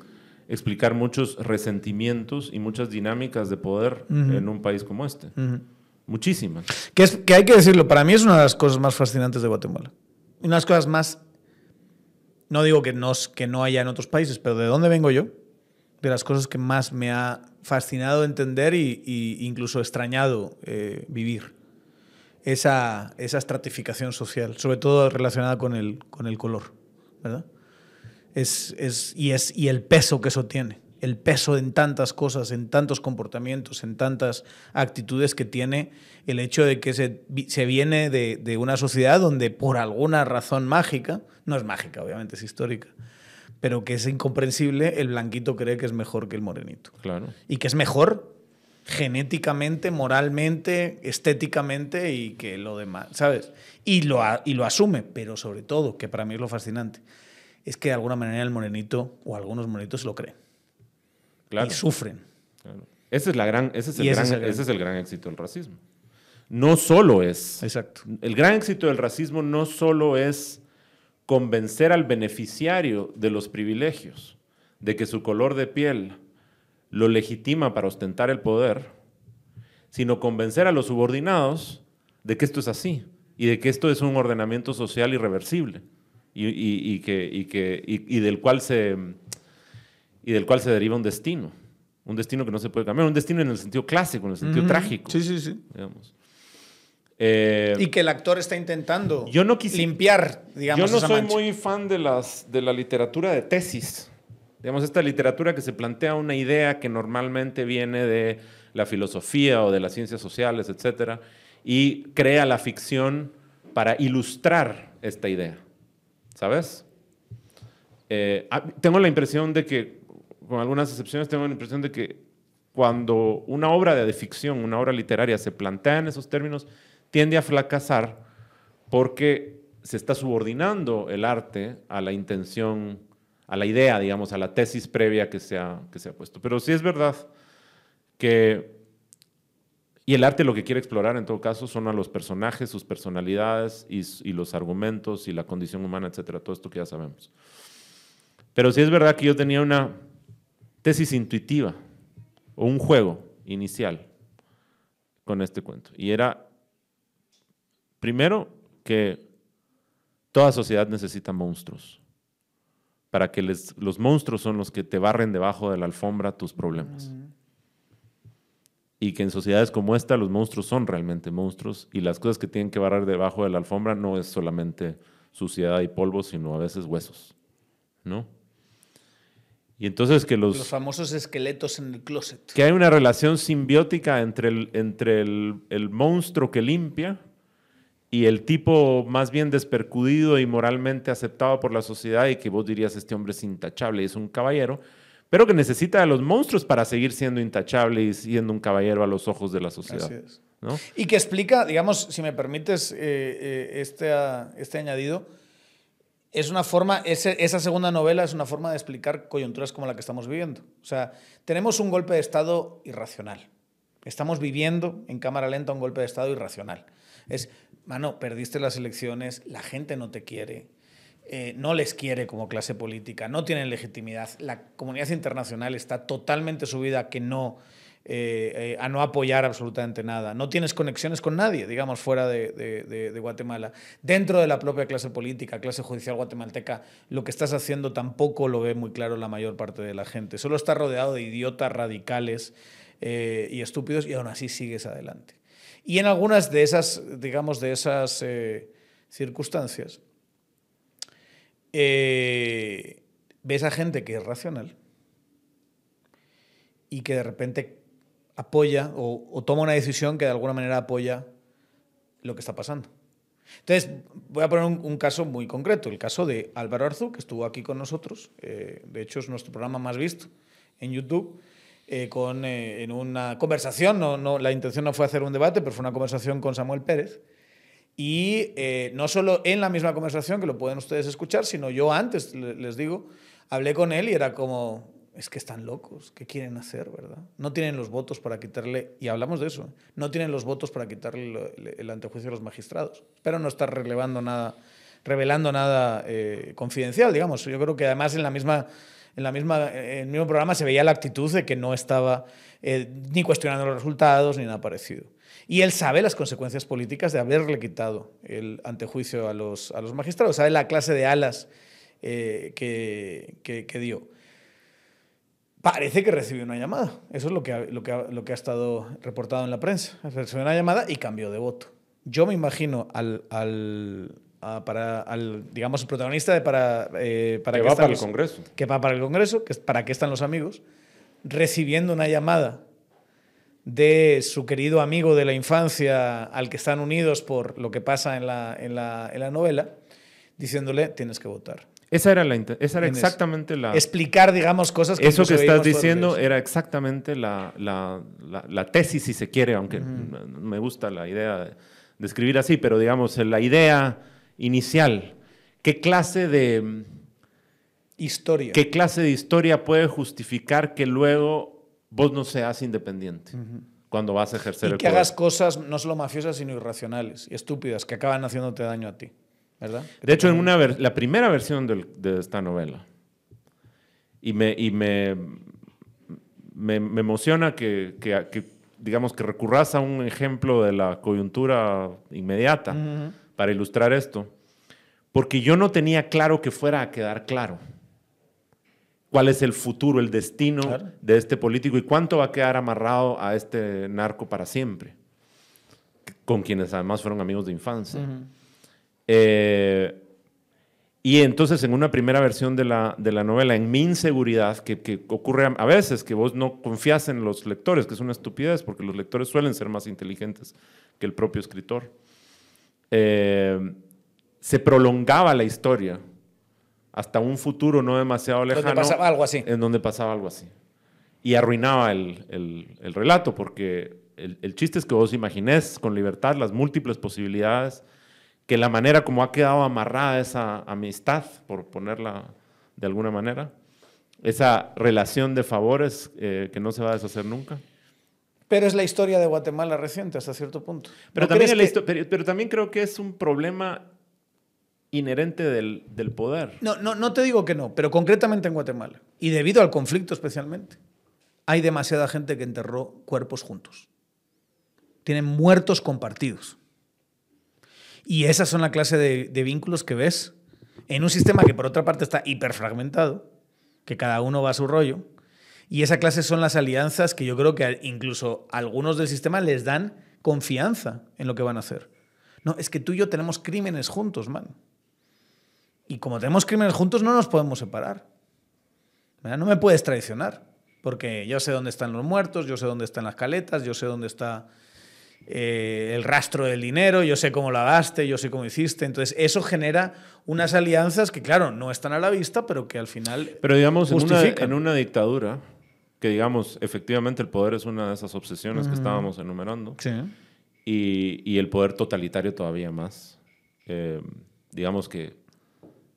explicar muchos resentimientos y muchas dinámicas de poder en un país como este. Muchísimas. Que, es, que hay que decirlo, para mí es una de las cosas más fascinantes de Guatemala. Una de las cosas más, no digo que no, que no haya en otros países, pero de dónde vengo yo, de las cosas que más me ha fascinado entender y, y incluso extrañado eh, vivir. Esa, esa estratificación social, sobre todo relacionada con el, con el color, ¿verdad? Es, es, y, es, y el peso que eso tiene, el peso en tantas cosas, en tantos comportamientos, en tantas actitudes que tiene el hecho de que se, se viene de, de una sociedad donde por alguna razón mágica, no es mágica, obviamente es histórica, pero que es incomprensible, el blanquito cree que es mejor que el morenito. Claro. Y que es mejor genéticamente, moralmente, estéticamente y que lo demás, ¿sabes? Y lo, a- y lo asume, pero sobre todo, que para mí es lo fascinante, es que de alguna manera el morenito o algunos morenitos lo creen Claro. y sufren. claro. Ese es, la gran, ese, es el Y ese gran, es el gran- ese es el gran éxito del racismo. No solo es Exacto. El gran éxito del racismo no solo es convencer al beneficiario de los privilegios, de que su color de piel lo legitima para ostentar el poder, sino convencer a los subordinados de que esto es así y de que esto es un ordenamiento social irreversible y, y- y que, y que- y- y del cual se, y del cual se deriva un destino, un destino que no se puede cambiar, un destino en el sentido clásico, en el sentido trágico. Sí, sí, sí. digamos. Eh, Y que el actor está intentando Yo no quisi- limpiar, digamos, Yo no esa soy mancha. muy fan de, las, de la literatura de tesis. Digamos, esta literatura que se plantea una idea que normalmente viene de la filosofía o de las ciencias sociales, etcétera, y crea la ficción para ilustrar esta idea. ¿Sabes? Eh, tengo la impresión de que, con algunas excepciones, tengo la impresión de que cuando una obra de ficción, una obra literaria se plantea en esos términos, tiende a fracasar porque se está subordinando el arte a la intención, a la idea, digamos, a la tesis previa que se ha, que se ha puesto. Pero sí es verdad que, y el arte lo que quiere explorar en todo caso son a los personajes, sus personalidades y, y los argumentos y la condición humana, etcétera, todo esto que ya sabemos. Pero sí es verdad que yo tenía una tesis intuitiva o un juego inicial con este cuento. Y era, primero, que toda sociedad necesita monstruos. Para que les- los monstruos son los que te barren debajo de la alfombra tus problemas. Y que en sociedades como esta los monstruos son realmente monstruos y las cosas que tienen que barrer debajo de la alfombra no es solamente suciedad y polvo, sino a veces huesos. ¿No? Y entonces que los, Los famosos esqueletos en el closet. que hay una relación simbiótica entre el, entre el, el monstruo que limpia y el tipo más bien despercudido y moralmente aceptado por la sociedad y que vos dirías este hombre es intachable y es un caballero, pero que necesita de los monstruos para seguir siendo intachable y siendo un caballero a los ojos de la sociedad. Así es. Y que explica, digamos, si me permites eh, eh, este, ah, este añadido, es una forma, esa segunda novela es una forma de explicar coyunturas como la que estamos viviendo. O sea, tenemos un golpe de Estado irracional. Estamos viviendo en cámara lenta un golpe de Estado irracional. Es, mano, perdiste las elecciones, la gente no te quiere, eh, no les quiere como clase política, no tienen legitimidad, la comunidad internacional está totalmente subida a eh, eh, no apoyar absolutamente nada, no tienes conexiones con nadie, digamos, fuera de, Guatemala. Dentro de la propia clase política, clase judicial guatemalteca, lo que estás haciendo tampoco lo ve muy claro la mayor parte de la gente. Solo está rodeado de idiotas radicales y estúpidos y aún así sigues adelante. Y en algunas de esas, digamos, de esas circunstancias, eh, ves a gente que es racional y que de repente apoya o, toma una decisión que de alguna manera apoya lo que está pasando. Entonces, voy a poner un, caso muy concreto, el caso de Álvaro Arzú, que estuvo aquí con nosotros, eh, de hecho es nuestro programa más visto en YouTube, eh, con, en una conversación, no, no, la intención no fue hacer un debate, pero fue una conversación con Samuel Pérez, y eh, no solo en la misma conversación, que lo pueden ustedes escuchar, sino yo antes, les digo, hablé con él y era como, es que están locos, ¿qué quieren hacer, verdad? No tienen los votos para quitarle, y hablamos de eso, no tienen los votos para quitarle el, antejuicio a los magistrados. Pero no está relevando nada, revelando nada eh, confidencial, digamos. Yo creo que además en la misma... En, la misma, en el mismo programa se veía la actitud de que no estaba eh, ni cuestionando los resultados ni nada parecido. Y él sabe las consecuencias políticas de haberle quitado el antejuicio a los, a los magistrados, sabe la clase de alas eh, que, que, dio. Parece que recibió una llamada. Eso es lo que, ha, lo, que lo que ha estado reportado en la prensa. Recibió una llamada y cambió de voto. Yo me imagino al, al, para, al digamos, el protagonista de para, eh, para que va para el Congreso. Que va para el Congreso, que es para qué están los amigos, recibiendo una llamada de su querido amigo de la infancia al que están unidos por lo que pasa en la, en la, en la novela, diciéndole, tienes que votar. Esa era, la, esa era exactamente la... Explicar, digamos, cosas que... Eso que estás diciendo era exactamente la, la, la, tesis, si se quiere, aunque me gusta la idea de, escribir así, pero digamos, la idea inicial. ¿Qué clase de... Historia. ¿Qué clase de historia puede justificar que luego vos no seas independiente cuando vas a ejercer y que hagas cosas no solo mafiosas, sino irracionales y estúpidas que acaban haciéndote daño a ti, ¿verdad? De hecho, en una la primera versión de, esta novela, y me, y me, me, emociona que, que, digamos, que recurras a un ejemplo de la coyuntura inmediata para ilustrar esto, porque yo no tenía claro que fuera a quedar claro cuál es el futuro, el destino de este político y cuánto va a quedar amarrado a este narco para siempre, con quienes además fueron amigos de infancia. Eh, y entonces en una primera versión de la, de la novela, en mi inseguridad, que, ocurre a, veces, que vos no confías en los lectores, que es una estupidez, porque los lectores suelen ser más inteligentes que el propio escritor, eh, se prolongaba la historia hasta un futuro no demasiado lejano. Donde pasaba algo así. En donde pasaba algo así. Y arruinaba el, el, relato, porque el, el, chiste es que vos imaginés con libertad las múltiples posibilidades, que la manera como ha quedado amarrada esa amistad, por ponerla de alguna manera, esa relación de favores eh, que no se va a deshacer nunca. Pero es la historia de Guatemala reciente hasta cierto punto. Pero, también, pero, pero también creo que es un problema inherente del, poder. No, no, no te digo que no, pero concretamente en Guatemala, y debido al conflicto especialmente, hay demasiada gente que enterró cuerpos juntos. Tienen muertos compartidos. Y esas son la clase de, de vínculos que ves en un sistema que por otra parte está hiperfragmentado, que cada uno va a su rollo, y esa clase son las alianzas que yo creo que incluso algunos del sistema les dan confianza en lo que van a hacer. No, es que tú y yo tenemos crímenes juntos, man. Y como tenemos crímenes juntos, no nos podemos separar. No me puedes traicionar, porque yo sé dónde están los muertos, yo sé dónde están las caletas, yo sé dónde está... eh, el rastro del dinero, yo sé cómo la gaste, yo sé cómo hiciste. Entonces, eso genera unas alianzas que, claro, no están a la vista, pero que al final. Pero digamos, en una, en una, dictadura, que digamos, efectivamente el poder es una de esas obsesiones que estábamos enumerando. Sí. Y, y, el poder totalitario todavía más. Eh, digamos que,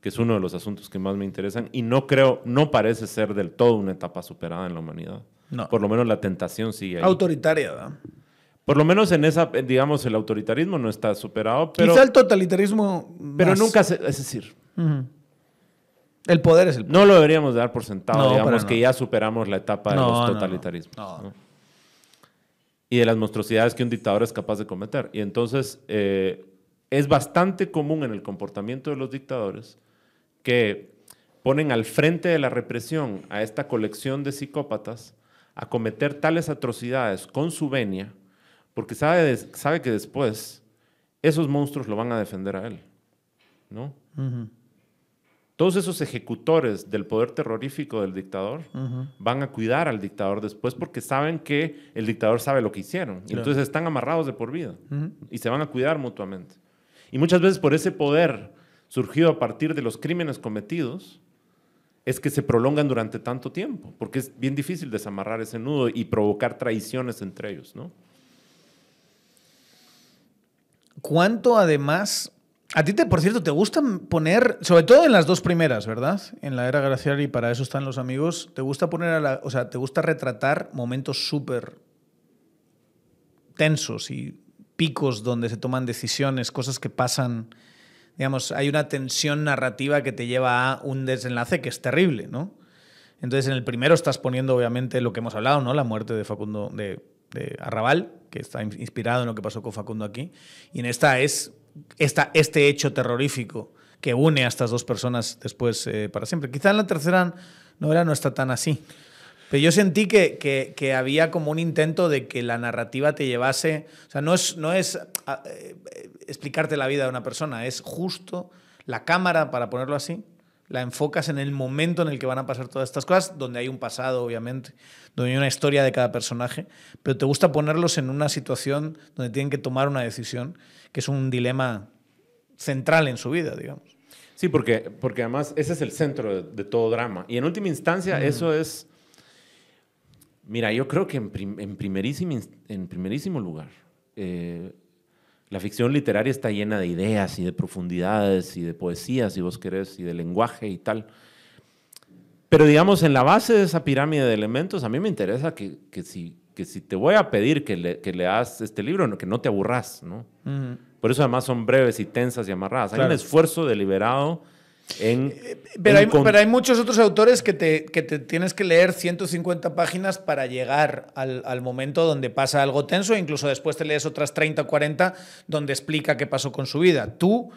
que es uno de los asuntos que más me interesan. Y no creo, no parece ser del todo una etapa superada en la humanidad. No. Por lo menos la tentación sigue ahí. Autoritaria, ¿verdad? Por lo menos en esa, digamos, el autoritarismo no está superado, pero... Quizá el totalitarismo... Pero nunca, se, es decir... El poder es el poder. No lo deberíamos dar por sentado, digamos, que ya superamos la etapa de los totalitarismos. Y de las monstruosidades que un dictador es capaz de cometer. Y entonces eh, es bastante común en el comportamiento de los dictadores que ponen al frente de la represión a esta colección de psicópatas a cometer tales atrocidades con su venia porque sabe, sabe que después esos monstruos lo van a defender a él. ¿no? Todos esos ejecutores del poder terrorífico del dictador van a cuidar al dictador después porque saben que el dictador sabe lo que hicieron. Y entonces están amarrados de por vida y se van a cuidar mutuamente. Y muchas veces por ese poder surgido a partir de los crímenes cometidos, es que se prolongan durante tanto tiempo, porque es bien difícil desamarrar ese nudo y provocar traiciones entre ellos, ¿no? ¿Cuánto además... A ti, te, por cierto, te gusta poner, sobre todo en las dos primeras, ¿verdad? En la era glacial y para eso están los amigos, te gusta poner a la, o sea, te gusta retratar momentos súper tensos y picos donde se toman decisiones, cosas que pasan, digamos, hay una tensión narrativa que te lleva a un desenlace que es terrible, ¿no? Entonces, en el primero estás poniendo, obviamente, lo que hemos hablado, ¿no? La muerte de Facundo, de de Arrabal, que está inspirado en lo que pasó con Facundo aquí. Y en esta es esta, este hecho terrorífico que une a estas dos personas después eh, para siempre. Quizá en la tercera novela no está tan así. Pero yo sentí que, que, había como un intento de que la narrativa te llevase. O sea, no es, no es eh, explicarte la vida de una persona, es justo la cámara, para ponerlo así, la enfocas en el momento en el que van a pasar todas estas cosas, donde hay un pasado, obviamente, donde hay una historia de cada personaje, pero te gusta ponerlos en una situación donde tienen que tomar una decisión, que es un dilema central en su vida, digamos. Sí, porque, porque además ese es el centro de, todo drama. Y en última instancia, eso es. Mira, yo creo que en, en, primerísimo, en primerísimo lugar, eh, la ficción literaria está llena de ideas y de profundidades y de poesías, si vos querés, y de lenguaje y tal. Pero digamos, en la base de esa pirámide de elementos, a mí me interesa que, que si, que si te voy a pedir que, le, que leas este libro, que no te aburras, ¿no? Por eso además son breves y tensas y amarradas. Hay un esfuerzo deliberado eh, pero, hay, pero, hay, muchos otros autores que te, que te, tienes que leer 150 páginas para llegar al, al, momento donde pasa algo tenso e incluso después te lees otras 30 o 40 donde explica qué pasó con su vida. Tú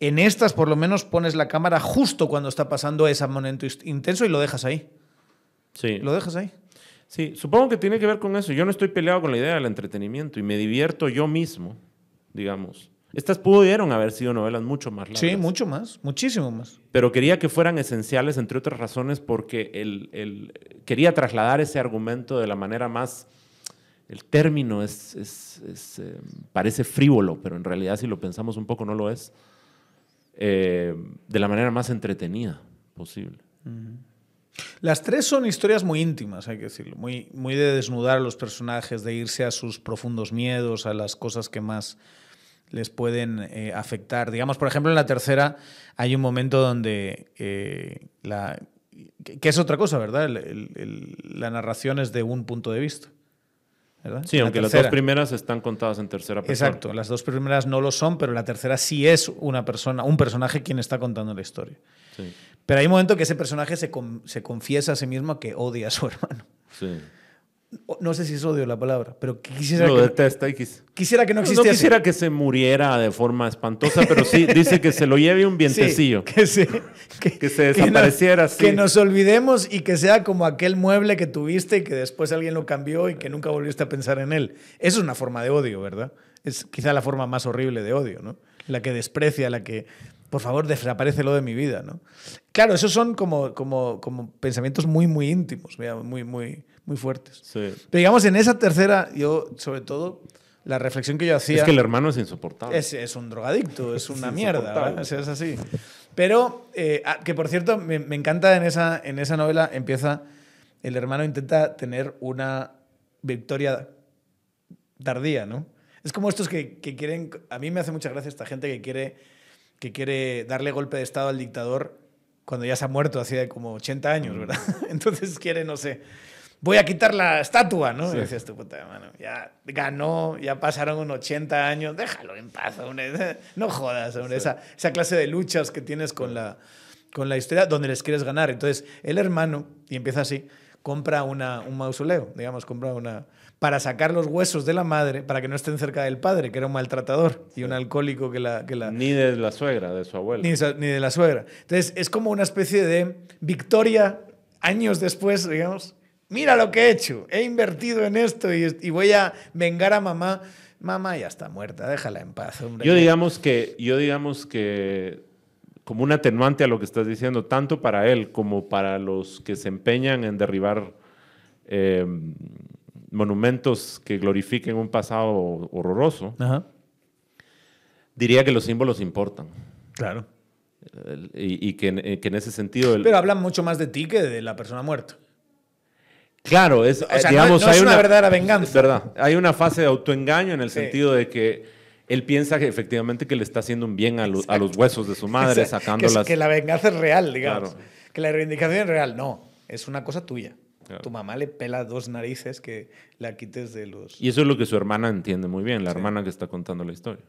en estas por lo menos pones la cámara justo cuando está pasando ese momento intenso y lo dejas ahí. Sí. Lo dejas ahí. Sí, supongo que tiene que ver con eso. Yo no estoy peleado con la idea del entretenimiento y me divierto yo mismo, digamos. Estas pudieron haber sido novelas mucho más largas. Sí, mucho más, muchísimo más. Pero quería que fueran esenciales, entre otras razones, porque el, quería trasladar ese argumento de la manera más... El término es, es, eh, parece frívolo, pero en realidad si lo pensamos un poco no lo es. Eh, de la manera más entretenida posible. Las tres son historias muy íntimas, hay que decirlo, muy, muy de desnudar a los personajes, de irse a sus profundos miedos, a las cosas que más les pueden eh, afectar. Digamos, por ejemplo, en la tercera hay un momento donde eh, la... que es otra cosa, ¿verdad? la narración es de un punto de vista. ¿verdad? Sí, aunque las dos primeras están contadas en tercera persona. Exacto, las dos primeras no lo son, pero la tercera sí es una persona, un personaje quien está contando la historia. Pero hay un momento que ese personaje se, se confiesa a sí mismo que odia a su hermano. Sí no sé si es odio la palabra, pero quisiera Lo que, detesta y quisiera que no existiera. No quisiera que se muriera de forma espantosa, pero sí dice que se lo lleve un vientecillo. que, se, que, se desapareciera Que nos olvidemos y que sea como aquel mueble que tuviste y que después alguien lo cambió y que nunca volviste a pensar en él. Eso es una forma de odio, ¿verdad? Es quizá la forma más horrible de odio, ¿no? La que desprecia, la que por favor, desaparece lo de mi vida, ¿no? Claro, esos son como, como, como pensamientos muy, muy íntimos, muy, muy, muy fuertes. Sí. Pero digamos, en esa tercera, yo sobre todo la reflexión que yo hacía... Es que el hermano es insoportable. Es, es un drogadicto, es una mierda, insoportable. ¿verdad? O sea, es así. Pero, eh, ah, que por cierto, me, me encanta en esa, en esa novela, empieza, el hermano intenta tener una victoria tardía, ¿no? Es como estos que, que quieren, a mí me hace mucha gracia esta gente que quiere, que quiere darle golpe de estado al dictador cuando ya se ha muerto, hacía como 80 años, ¿verdad? Entonces quiere, no sé, voy a quitar la estatua, ¿no? Sí. Y decías tu puta mano, ya ganó, ya pasaron unos 80 años, déjalo en paz, hombre, no jodas, hombre, esa, esa clase de luchas que tienes con la, con la historia donde les quieres ganar. Entonces, el hermano, y empieza así, compra una, un mausoleo, digamos, compra una... para sacar los huesos de la madre, para que no estén cerca del padre, que era un maltratador y un alcohólico que la... Que la Ni de la suegra, de su abuela. ni, de, ni de la suegra. Entonces, es como una especie de victoria años después, digamos. Mira lo que he hecho. He invertido en esto y, y voy a vengar a mamá. Mamá ya está muerta, déjala en paz, hombre. Yo digamos que, yo digamos que como un atenuante a lo que estás diciendo, tanto para él como para los que se empeñan en derribar eh, monumentos que glorifiquen un pasado horroroso, Ajá. diría que los símbolos importan. Claro. Y, y que, en, eh, que en ese sentido... el- Pero hablan mucho más de ti que de la persona muerta. Claro, es, O sea, digamos, no- no hay es una verdadera venganza. Es verdad. Hay una fase de autoengaño en el Sí. sentido de que él piensa que efectivamente que le está haciendo un bien a, lo- a los huesos de su madre, O sea, que, sacándolas. que la venganza es real, digamos. Claro. Que la reivindicación es real. No, es una cosa tuya. Claro. Tu mamá le pela dos narices que la quites de los... Y eso es lo que su hermana entiende muy bien, la hermana que está contando la historia.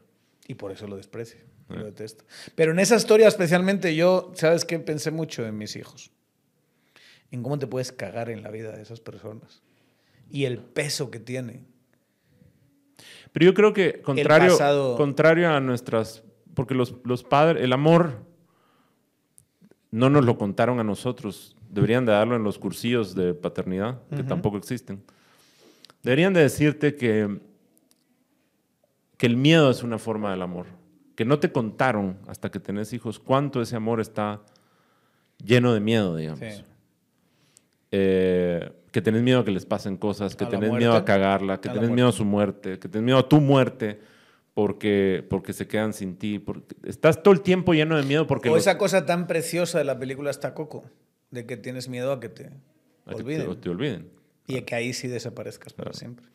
Y por eso lo desprecio, Ah. lo detesto. Pero en esa historia especialmente yo, ¿sabes qué? Pensé mucho en mis hijos. En cómo te puedes cagar en la vida de esas personas. Y el peso que tiene. Pero yo creo que contrario, pasado- contrario a nuestras, porque los, los padres, el amor no nos lo contaron a nosotros, deberían de darlo en los cursillos de paternidad, que tampoco existen. Deberían de decirte que, que el miedo es una forma del amor, que no te contaron hasta que tenés hijos cuánto ese amor está lleno de miedo, digamos. Sí. Eh, que tenés miedo a que les pasen cosas, que A tenés miedo a cagarla, que tenés muerte. miedo a su muerte, que tenés miedo a tu muerte porque, porque se quedan sin ti. Porque estás todo el tiempo lleno de miedo porque o los- esa cosa tan preciosa de la película está Coco, de que tienes miedo a que te a que olviden. te, te olviden. Y que ahí sí desaparezcas para siempre.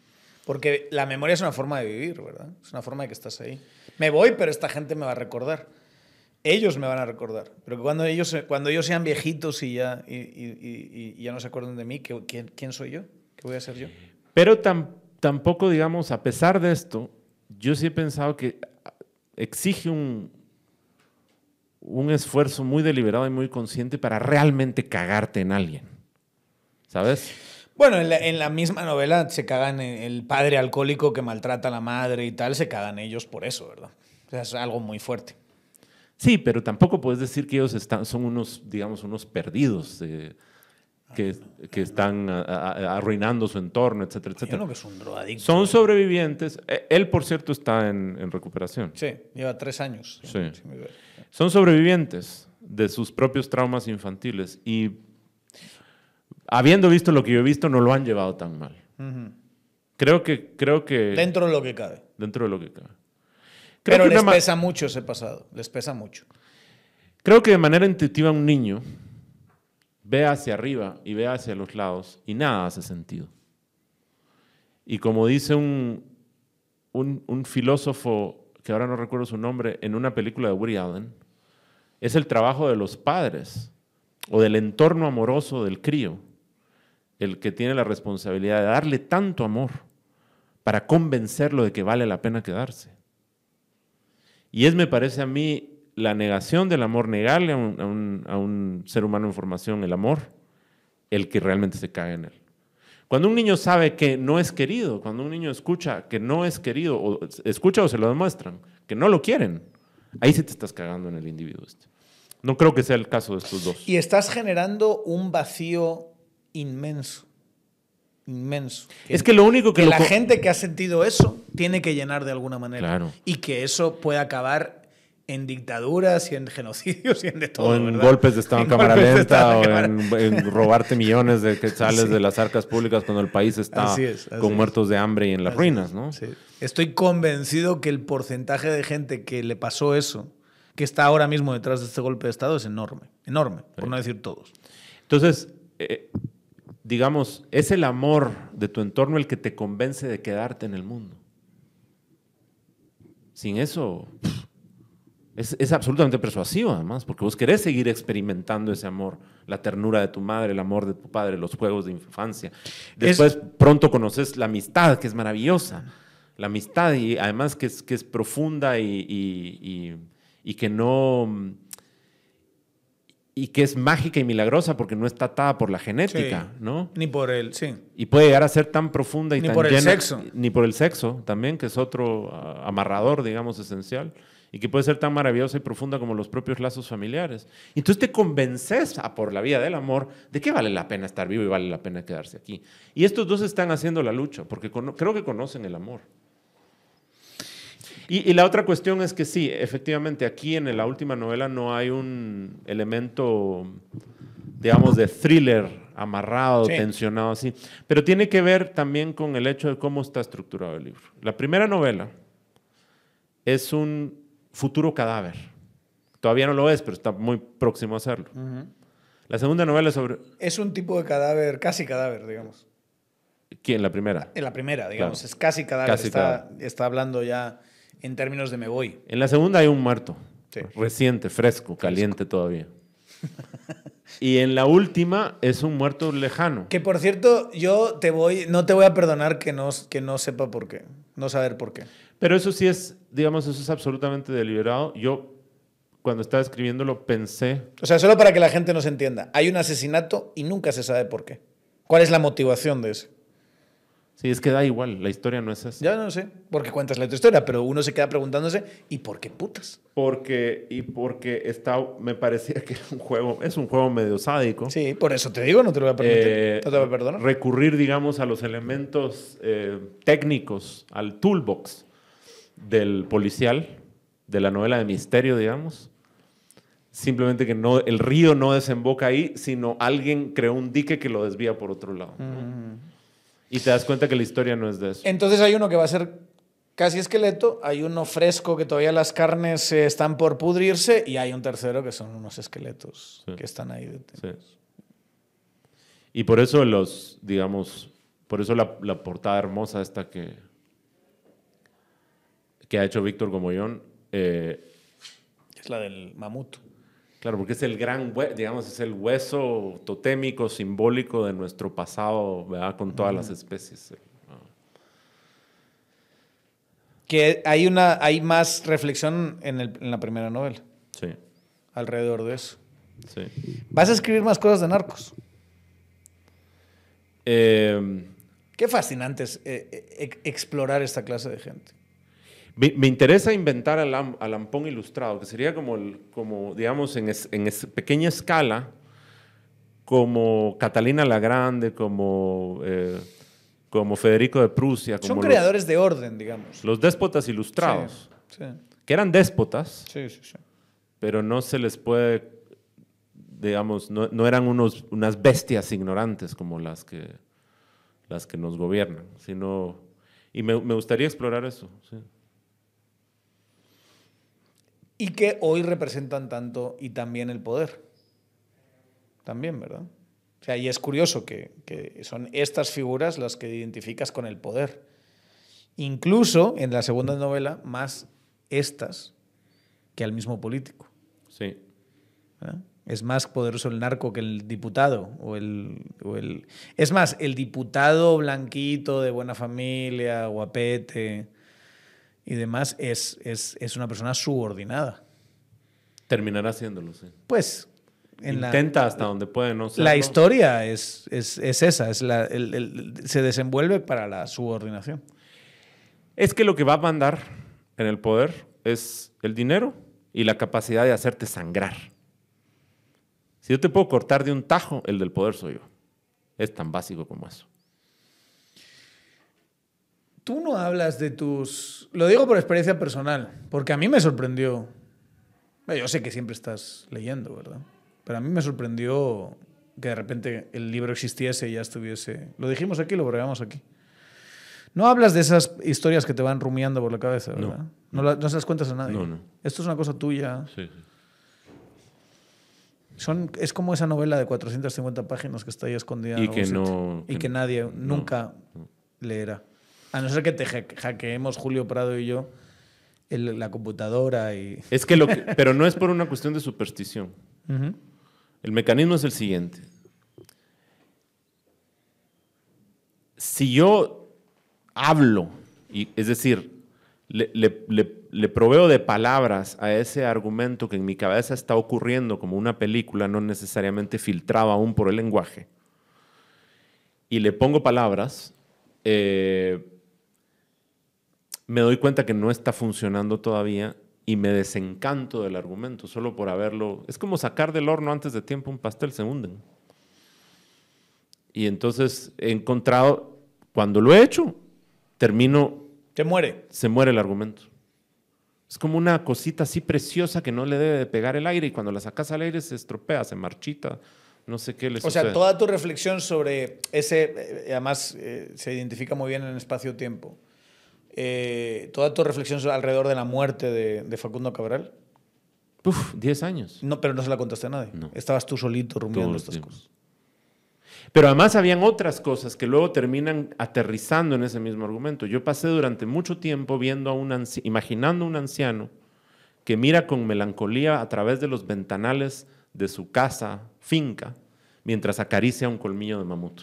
Porque la memoria es una forma de vivir, ¿verdad? Es una forma de que estás ahí. Me voy, pero esta gente me va a recordar. Ellos me van a recordar. Pero que cuando ellos, cuando ellos sean viejitos y ya, y, y- y- ya no se acuerden de mí, ¿qué- ¿quién, quién soy yo? ¿Qué voy a ser yo? Pero tam- tampoco, digamos, a pesar de esto, yo sí he pensado que exige un, un esfuerzo muy deliberado y muy consciente para realmente cagarte en alguien. ¿Sabes? Bueno, en la, en la misma novela se cagan el padre alcohólico que maltrata a la madre y tal, se cagan ellos por eso, ¿verdad? O sea, es algo muy fuerte. Sí, pero tampoco puedes decir que ellos están, son unos, digamos, unos perdidos eh, que, que están a- a- arruinando su entorno, etcétera, Yo etcétera. no que es un drogadicto. Son sobrevivientes. Eh, Él, por cierto, está en, en recuperación. Sí, lleva tres años. Sí. Son sobrevivientes de sus propios traumas infantiles y habiendo visto lo que yo he visto, no lo han llevado tan mal. Creo que, creo que Dentro de lo que cabe. dentro de lo que cabe. Creo Pero que, les pesa mucho ese pasado, les pesa mucho. creo que de manera intuitiva un niño ve hacia arriba y ve hacia los lados y nada hace sentido. Y como dice un, un, un filósofo, que ahora no recuerdo su nombre, en una película de Woody Allen, es el trabajo de los padres o del entorno amoroso del crío el que tiene la responsabilidad de darle tanto amor para convencerlo de que vale la pena quedarse. Y es, me parece a mí, la negación del amor, negarle a un, a un- a un ser humano en formación el amor, el que realmente se cae en él. Cuando un niño sabe que no es querido, cuando un niño escucha que no es querido, o escucha o se lo demuestran, que no lo quieren, ahí sí te estás cagando en el individuo este. No creo que sea el caso de estos dos. Y estás generando un vacío inmenso. Inmenso. es que lo único que, que lo la gente que ha sentido eso tiene que llenar de alguna manera. Claro. Y que eso puede acabar en dictaduras y en genocidios y en de todo. o en ¿verdad? golpes de Estado en cámara lenta, o en, en robarte millones de quetzales Sí. de las arcas públicas cuando el país está Así es, así con es. muertos de hambre y en las Así ruinas, es, ¿no? sí. Estoy convencido que el porcentaje de gente que le pasó eso, que está ahora mismo detrás de este golpe de Estado, es enorme. Enorme, por no decir todos. Entonces, eh, digamos, es el amor de tu entorno el que te convence de quedarte en el mundo. Sin eso, es, es, absolutamente persuasivo además, porque vos querés seguir experimentando ese amor, la ternura de tu madre, el amor de tu padre, los juegos de infancia. Después pronto conoces la amistad, que es maravillosa. La amistad y además que es, que es profunda y, y, y que no y que es mágica y milagrosa porque no está atada por la genética, ¿no? Ni por el, sí. Y puede llegar a ser tan profunda y ni tan por llena, el sexo. Ni por el sexo también, que es otro uh, amarrador, digamos, esencial. Y que puede ser tan maravillosa y profunda como los propios lazos familiares. Y entonces te convences a, por la vía del amor de que vale la pena estar vivo y vale la pena quedarse aquí. Y estos dos están haciendo la lucha, porque creo que conocen el amor. Y, y, la otra cuestión es que sí, efectivamente, aquí en la última novela no hay un elemento, digamos, de thriller amarrado, sí. tensionado así, pero tiene que ver también con el hecho de cómo está estructurado el libro. La primera novela es un futuro cadáver. Todavía no lo es, pero está muy próximo a serlo. Uh -huh. La segunda novela es sobre... Es un tipo de cadáver, casi cadáver, digamos. ¿Quién? La primera. En la primera, digamos. Claro. Es casi cadáver. Casi está, cadáver. está hablando ya en términos de me voy. En la segunda hay un muerto. Sí. Reciente, fresco, caliente todavía. y en la última es un muerto lejano. Que por cierto, yo te voy, no te voy a perdonar que no, que no sepa por qué. No saber por qué. Pero eso sí es, digamos, eso es absolutamente deliberado. Yo, cuando estaba escribiéndolo, pensé. O sea, solo para que la gente nos entienda. Hay un asesinato y nunca se sabe por qué. ¿Cuál es la motivación de eso? Sí, es que da igual, la historia no es esa. Ya no sé, porque cuentas la historia, pero uno se queda preguntándose, ¿y por qué putas? Porque, y porque está, me parecía que es un juego, es un juego medio sádico. Sí, por eso te digo, no te lo voy a permitir, Eh, no te voy a perdonar. Recurrir, digamos, a los elementos eh, técnicos, al toolbox del policial, de la novela de misterio, digamos. Simplemente que no, el río no desemboca ahí, sino alguien creó un dique que lo desvía por otro lado. ¿no? Mm. Y te das cuenta que la historia no es de eso. Entonces hay uno que va a ser casi esqueleto, hay uno fresco que todavía las carnes eh, están por pudrirse y hay un tercero que son unos esqueletos Sí. que están ahí Sí. Y por eso los, digamos, por eso la, la portada hermosa esta que, que ha hecho Víctor Gomollón, eh, Es la del mamut. claro, porque es el gran, digamos, es el hueso totémico, simbólico de nuestro pasado, ¿verdad? Con todas las especies. Que hay, una, hay más reflexión en, el- en la primera novela Sí, alrededor de eso. sí. ¿Vas a escribir más cosas de narcos? Eh, Qué fascinante es eh, eh, explorar esta clase de gente. Me, me interesa inventar al, al ampón ilustrado, que sería como, el- como digamos, en, es- en es- pequeña escala, como Catalina la Grande, como, eh, como Federico de Prusia, como Son los, creadores de orden, digamos. los déspotas ilustrados, Sí, que eran déspotas, sí. pero no se les puede, digamos, no, no eran unos, unas bestias ignorantes como las que, las que nos gobiernan, sino... Y me, me gustaría explorar eso, sí. Y que hoy representan tanto y también el poder. También, ¿verdad? O sea, y es curioso que, que son estas figuras las que identificas con el poder. Incluso en la segunda novela, más estas que al mismo político. Sí. ¿verdad? Es más poderoso el narco que el diputado. O el, o el... Es más, el diputado blanquito de buena familia, guapete y demás, es, es, es una persona subordinada. Terminará haciéndolo, sí. Pues en la- Intenta hasta donde puede, no serlo. La historia es, es, es esa, es la, el- el- se desenvuelve para la subordinación. Es que lo que va a mandar en el poder es el dinero y la capacidad de hacerte sangrar. Si yo te puedo cortar de un tajo, el del poder soy yo. Es tan básico como eso. Tú no hablas de tus... Lo digo por experiencia personal, porque a mí me sorprendió. Yo sé que siempre estás leyendo, ¿verdad? Pero a mí me sorprendió que de repente el libro existiese y ya estuviese... Lo dijimos aquí, lo grabamos aquí. No hablas de esas historias que te van rumiando por la cabeza, ¿verdad? No, la- no se las cuentas a nadie. No, no. Esto es una cosa tuya. Sí, sí. Son, es como esa novela de 450 páginas que está ahí escondida. Y que no- Y que que no- nadie nunca leerá. A no ser que te hack- hackeemos Julio Prado y yo el- la computadora y... Es que lo que, pero no es por una cuestión de superstición. El mecanismo es el siguiente. Si yo hablo, y, es decir, le, le- le- le proveo de palabras a ese argumento que en mi cabeza está ocurriendo como una película, no necesariamente filtrada aún por el lenguaje, y le pongo palabras, eh, me doy cuenta que no está funcionando todavía y me desencanto del argumento solo por haberlo. Es como sacar del horno antes de tiempo un pastel, se hunden. Y entonces he encontrado, cuando lo he hecho, termino, Te muere. se muere el argumento. Es como una cosita así preciosa que no le debe de pegar el aire y cuando la sacas al aire se estropea, se marchita, no sé qué le O sea, toda tu reflexión sobre ese, eh, además eh, se identifica muy bien en espacio-tiempo, Eh, toda tu reflexión alrededor de la muerte de, de Facundo Cabral, Uf, 10 años. no, pero no se la contaste a nadie. No. Estabas tú solito rumiando estas tiempos. cosas. Pero además habían otras cosas que luego terminan aterrizando en ese mismo argumento. Yo pasé durante mucho tiempo viendo a un imaginando a un anciano que mira con melancolía a través de los ventanales de su casa, finca, mientras acaricia un colmillo de mamut.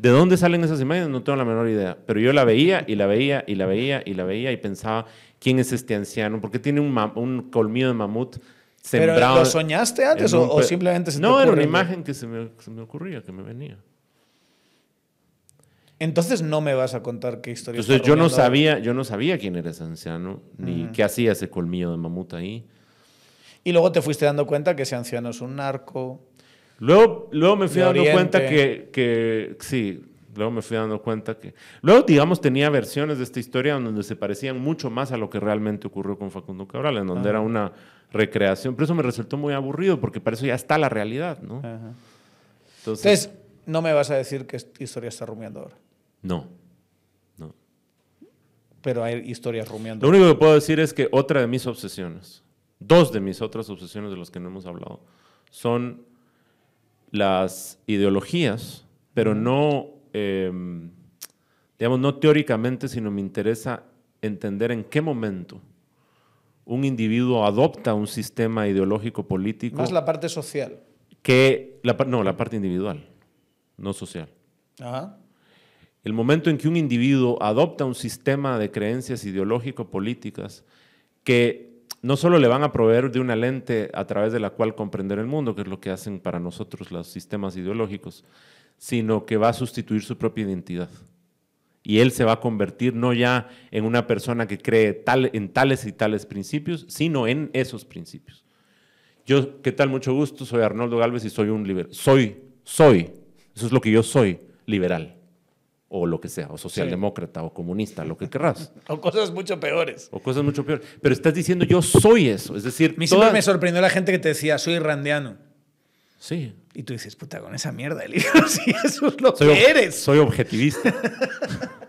¿De dónde salen esas imágenes? No tengo la menor idea. Pero yo la veía y la veía y la veía y la veía y pensaba, ¿quién es este anciano? ¿Por qué tiene un, colmillo de mamut ¿Pero sembrado? lo soñaste antes o, simplemente se te No, era una imagen que se me, se me ocurría, que me venía. Entonces no me vas a contar qué historia Entonces yo no sabía, yo no sabía quién era ese anciano, ni qué hacía ese colmillo de mamut ahí. Y luego te fuiste dando cuenta que ese anciano es un narco. Luego, luego me fui De dando cuenta que, que, sí, luego me fui dando cuenta que... Luego, digamos, tenía versiones de esta historia donde se parecían mucho más a lo que realmente ocurrió con Facundo Cabral, en donde era una recreación. Pero eso me resultó muy aburrido, porque para eso ya está la realidad, ¿no? Ajá. Entonces, Entonces, no me vas a decir qué historia está rumiando ahora. no, no. Pero hay historias rumiando. Lo único que puedo decir es que otra de mis obsesiones, dos de mis otras obsesiones de las que no hemos hablado, son las ideologías, pero no, eh, digamos, no teóricamente, sino me interesa entender en qué momento un individuo adopta un sistema ideológico político Más la parte social. que, la, no, la parte individual, no social. Ajá. El momento en que un individuo adopta un sistema de creencias ideológico-políticas que no solo le van a proveer de una lente a través de la cual comprender el mundo, que es lo que hacen para nosotros los sistemas ideológicos, sino que va a sustituir su propia identidad. Y él se va a convertir no ya en una persona que cree tal, en tales y tales principios, sino en esos principios. Yo, ¿qué tal? Mucho gusto, soy Arnoldo Galvez y soy un liberal. Soy, soy, eso es lo que yo soy, liberal. O lo que sea, o socialdemócrata, o comunista, lo que querrás. O cosas mucho peores. O cosas mucho peores. Pero estás diciendo yo soy eso. Es decir, A mí siempre me sorprendió la gente que te decía, soy randiano. Sí. Y tú dices, puta, con esa mierda, Elías, si eso es lo Soy, que eres. soy objetivista.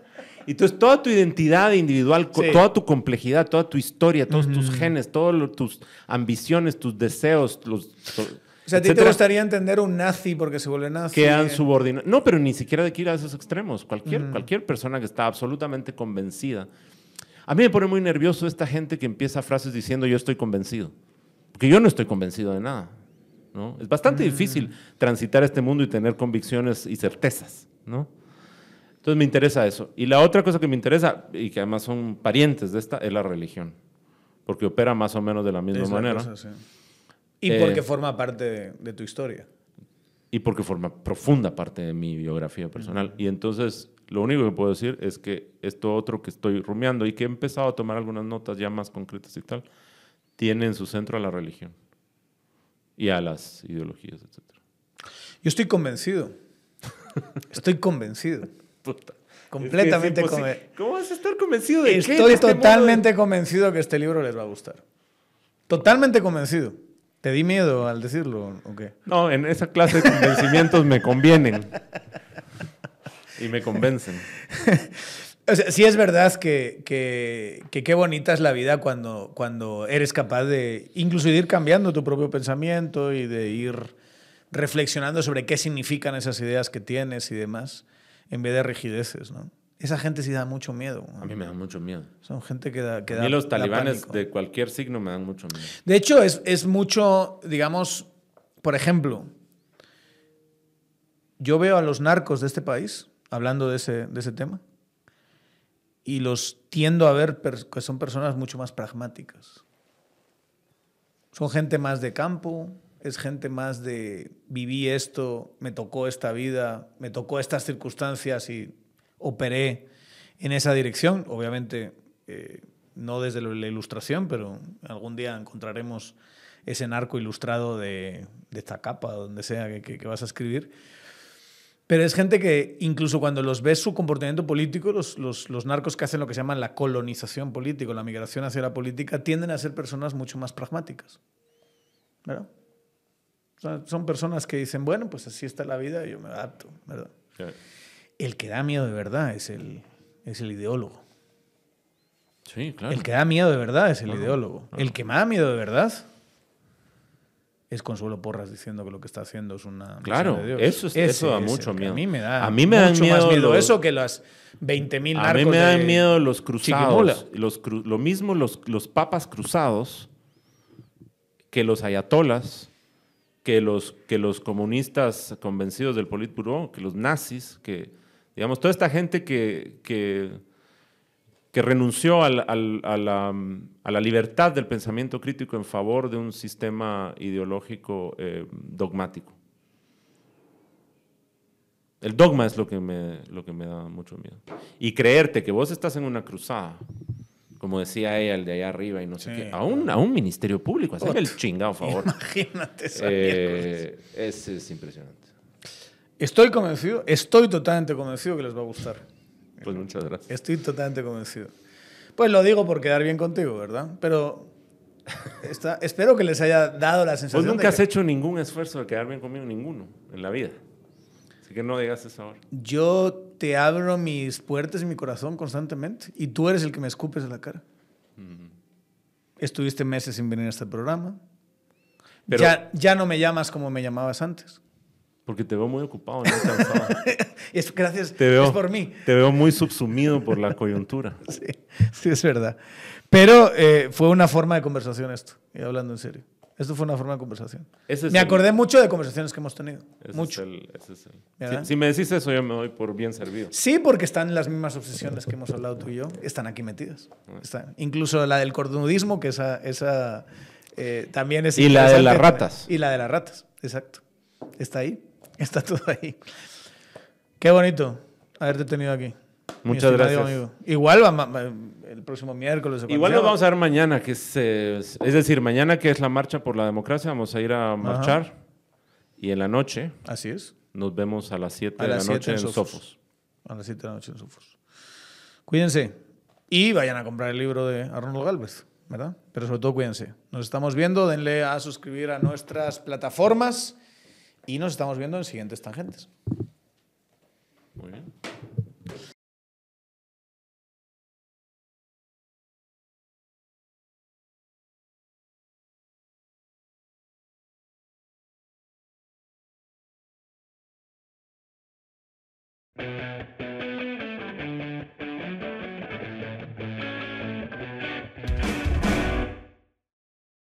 Y Entonces, toda tu identidad individual, Sí. toda tu complejidad, toda tu historia, todos tus genes, todas tus ambiciones, tus deseos, los, O sea, a ti te gustaría entender un nazi porque se vuelve nazi. quedan subordinados. No, pero ni siquiera de que ir a esos extremos. Cualquier, cualquier persona que está absolutamente convencida. A mí me pone muy nervioso esta gente que empieza frases diciendo yo estoy convencido. Porque yo no estoy convencido de nada. ¿no? Es bastante difícil transitar este mundo y tener convicciones y certezas. ¿no? Entonces me interesa eso. Y la otra cosa que me interesa, y que además son parientes de esta, es la religión. Porque opera más o menos de la misma Es la manera. cosa, sí. Y Eh, porque forma parte de, de tu historia. y porque forma profunda parte de mi biografía personal. Y entonces, lo único que puedo decir es que esto otro que estoy rumiando y que he empezado a tomar algunas notas ya más concretas y tal, tiene en su centro a la religión y a las ideologías, etc. Yo estoy convencido. Estoy convencido. Puta. Completamente Es que es conven- imposi- ¿Cómo vas a estar convencido de qué? Estoy De este de- totalmente convencido que este libro les va a gustar. Totalmente convencido. ¿Te di miedo al decirlo o qué? No, en esa clase de convencimientos me convienen. Y me convencen. O sea, sí es verdad que, que, que qué bonita es la vida cuando, cuando eres capaz de incluso de ir cambiando tu propio pensamiento y de ir reflexionando sobre qué significan esas ideas que tienes y demás, en vez de rigideces, ¿no? Esa gente sí da mucho miedo. A mí me da mucho miedo. Son gente que da, que A da mí los talibanes de cualquier signo me dan mucho miedo. De hecho, es, es mucho, digamos, por ejemplo, yo veo a los narcos de este país, hablando de ese, de ese tema, y los tiendo a ver que son personas mucho más pragmáticas. Son gente más de campo, es gente más de viví esto, me tocó esta vida, me tocó estas circunstancias y operé en esa dirección. Obviamente, eh, no desde la ilustración, pero algún día encontraremos ese narco ilustrado de, de esta capa, donde sea que, que- vas a escribir. Pero es gente que incluso cuando los ves su comportamiento político, los, narcos que hacen lo que se llama la colonización política, la migración hacia la política, tienden a ser personas mucho más pragmáticas. ¿Verdad? Son personas que dicen, bueno, pues así está la vida y yo me adapto, ¿verdad? El que da miedo de verdad es el, es el ideólogo. Sí, claro. El que da miedo de verdad es el ideólogo. El que me da miedo de verdad es Consuelo Porras diciendo que lo que está haciendo es una Claro, de Dios. eso es- Ese eso da es mucho miedo. A mí me da, A mí me dan mucho más miedo miedo los- eso que las 20.000 A narcos mí me dan de miedo los cruzados. Los cru- lo mismo los, los papas cruzados que los ayatolas, que los, que los comunistas convencidos del Politburo, que los nazis, que, digamos, toda esta gente que, que, que renunció al- al- a, la, a la libertad del pensamiento crítico en favor de un sistema ideológico eh, dogmático. El dogma es lo que, me, lo que me da mucho miedo. Y creerte que vos estás en una cruzada, como decía ella, el de allá arriba y no sé qué, a un, a un ministerio público, hazme el chingado favor. Imagínate esa. Eh, es impresionante. Estoy convencido, estoy totalmente convencido que les va a gustar. Pues muchas gracias. Estoy totalmente convencido. Pues lo digo por quedar bien contigo, ¿verdad? Pero está- espero que les haya dado la sensación nunca de has que hecho ningún esfuerzo de quedar bien conmigo, ninguno, en la vida. Así que no digas eso ahora. yo te abro mis puertas y mi corazón constantemente y tú eres el que me escupes en la cara. Estuviste meses sin venir a este programa. Pero- ya, ya no me llamas como me llamabas antes. Porque te veo muy ocupado, no cansado. Es gracias, Te veo, es por mí. Te veo muy subsumido por la coyuntura. Sí, sí, es verdad. Pero eh, fue una forma de conversación esto, y hablando en serio. Esto fue una forma de conversación. Ese me el- acordé mucho de conversaciones que hemos tenido. Ese mucho. Es el- ese es el- ¿Verdad? si, si me decís eso, yo me doy por bien servido. Sí, porque están las mismas obsesiones que hemos hablado tú y yo, están aquí metidas. Están. Incluso la del cornudismo, que esa, esa eh, también es Y la de las ratas. Y la de las ratas, exacto. Está ahí, está todo ahí. Qué bonito haberte tenido aquí. Muchas gracias. amigo. Igual va- el próximo miércoles. Igual nos vamos a ver mañana, que es, eh, es decir, mañana que es la marcha por la democracia, vamos a ir a marchar y en la noche Así es. nos vemos a las 7 A de la noche en Sofos. Sofos. A las 7 de la noche en Sofos. Cuídense. Y vayan a comprar el libro de Arnoldo Galvez, ¿verdad? Pero sobre todo cuídense. Nos estamos viendo, denle a suscribir a nuestras plataformas y nos estamos viendo en siguientes tangentes. Muy bien.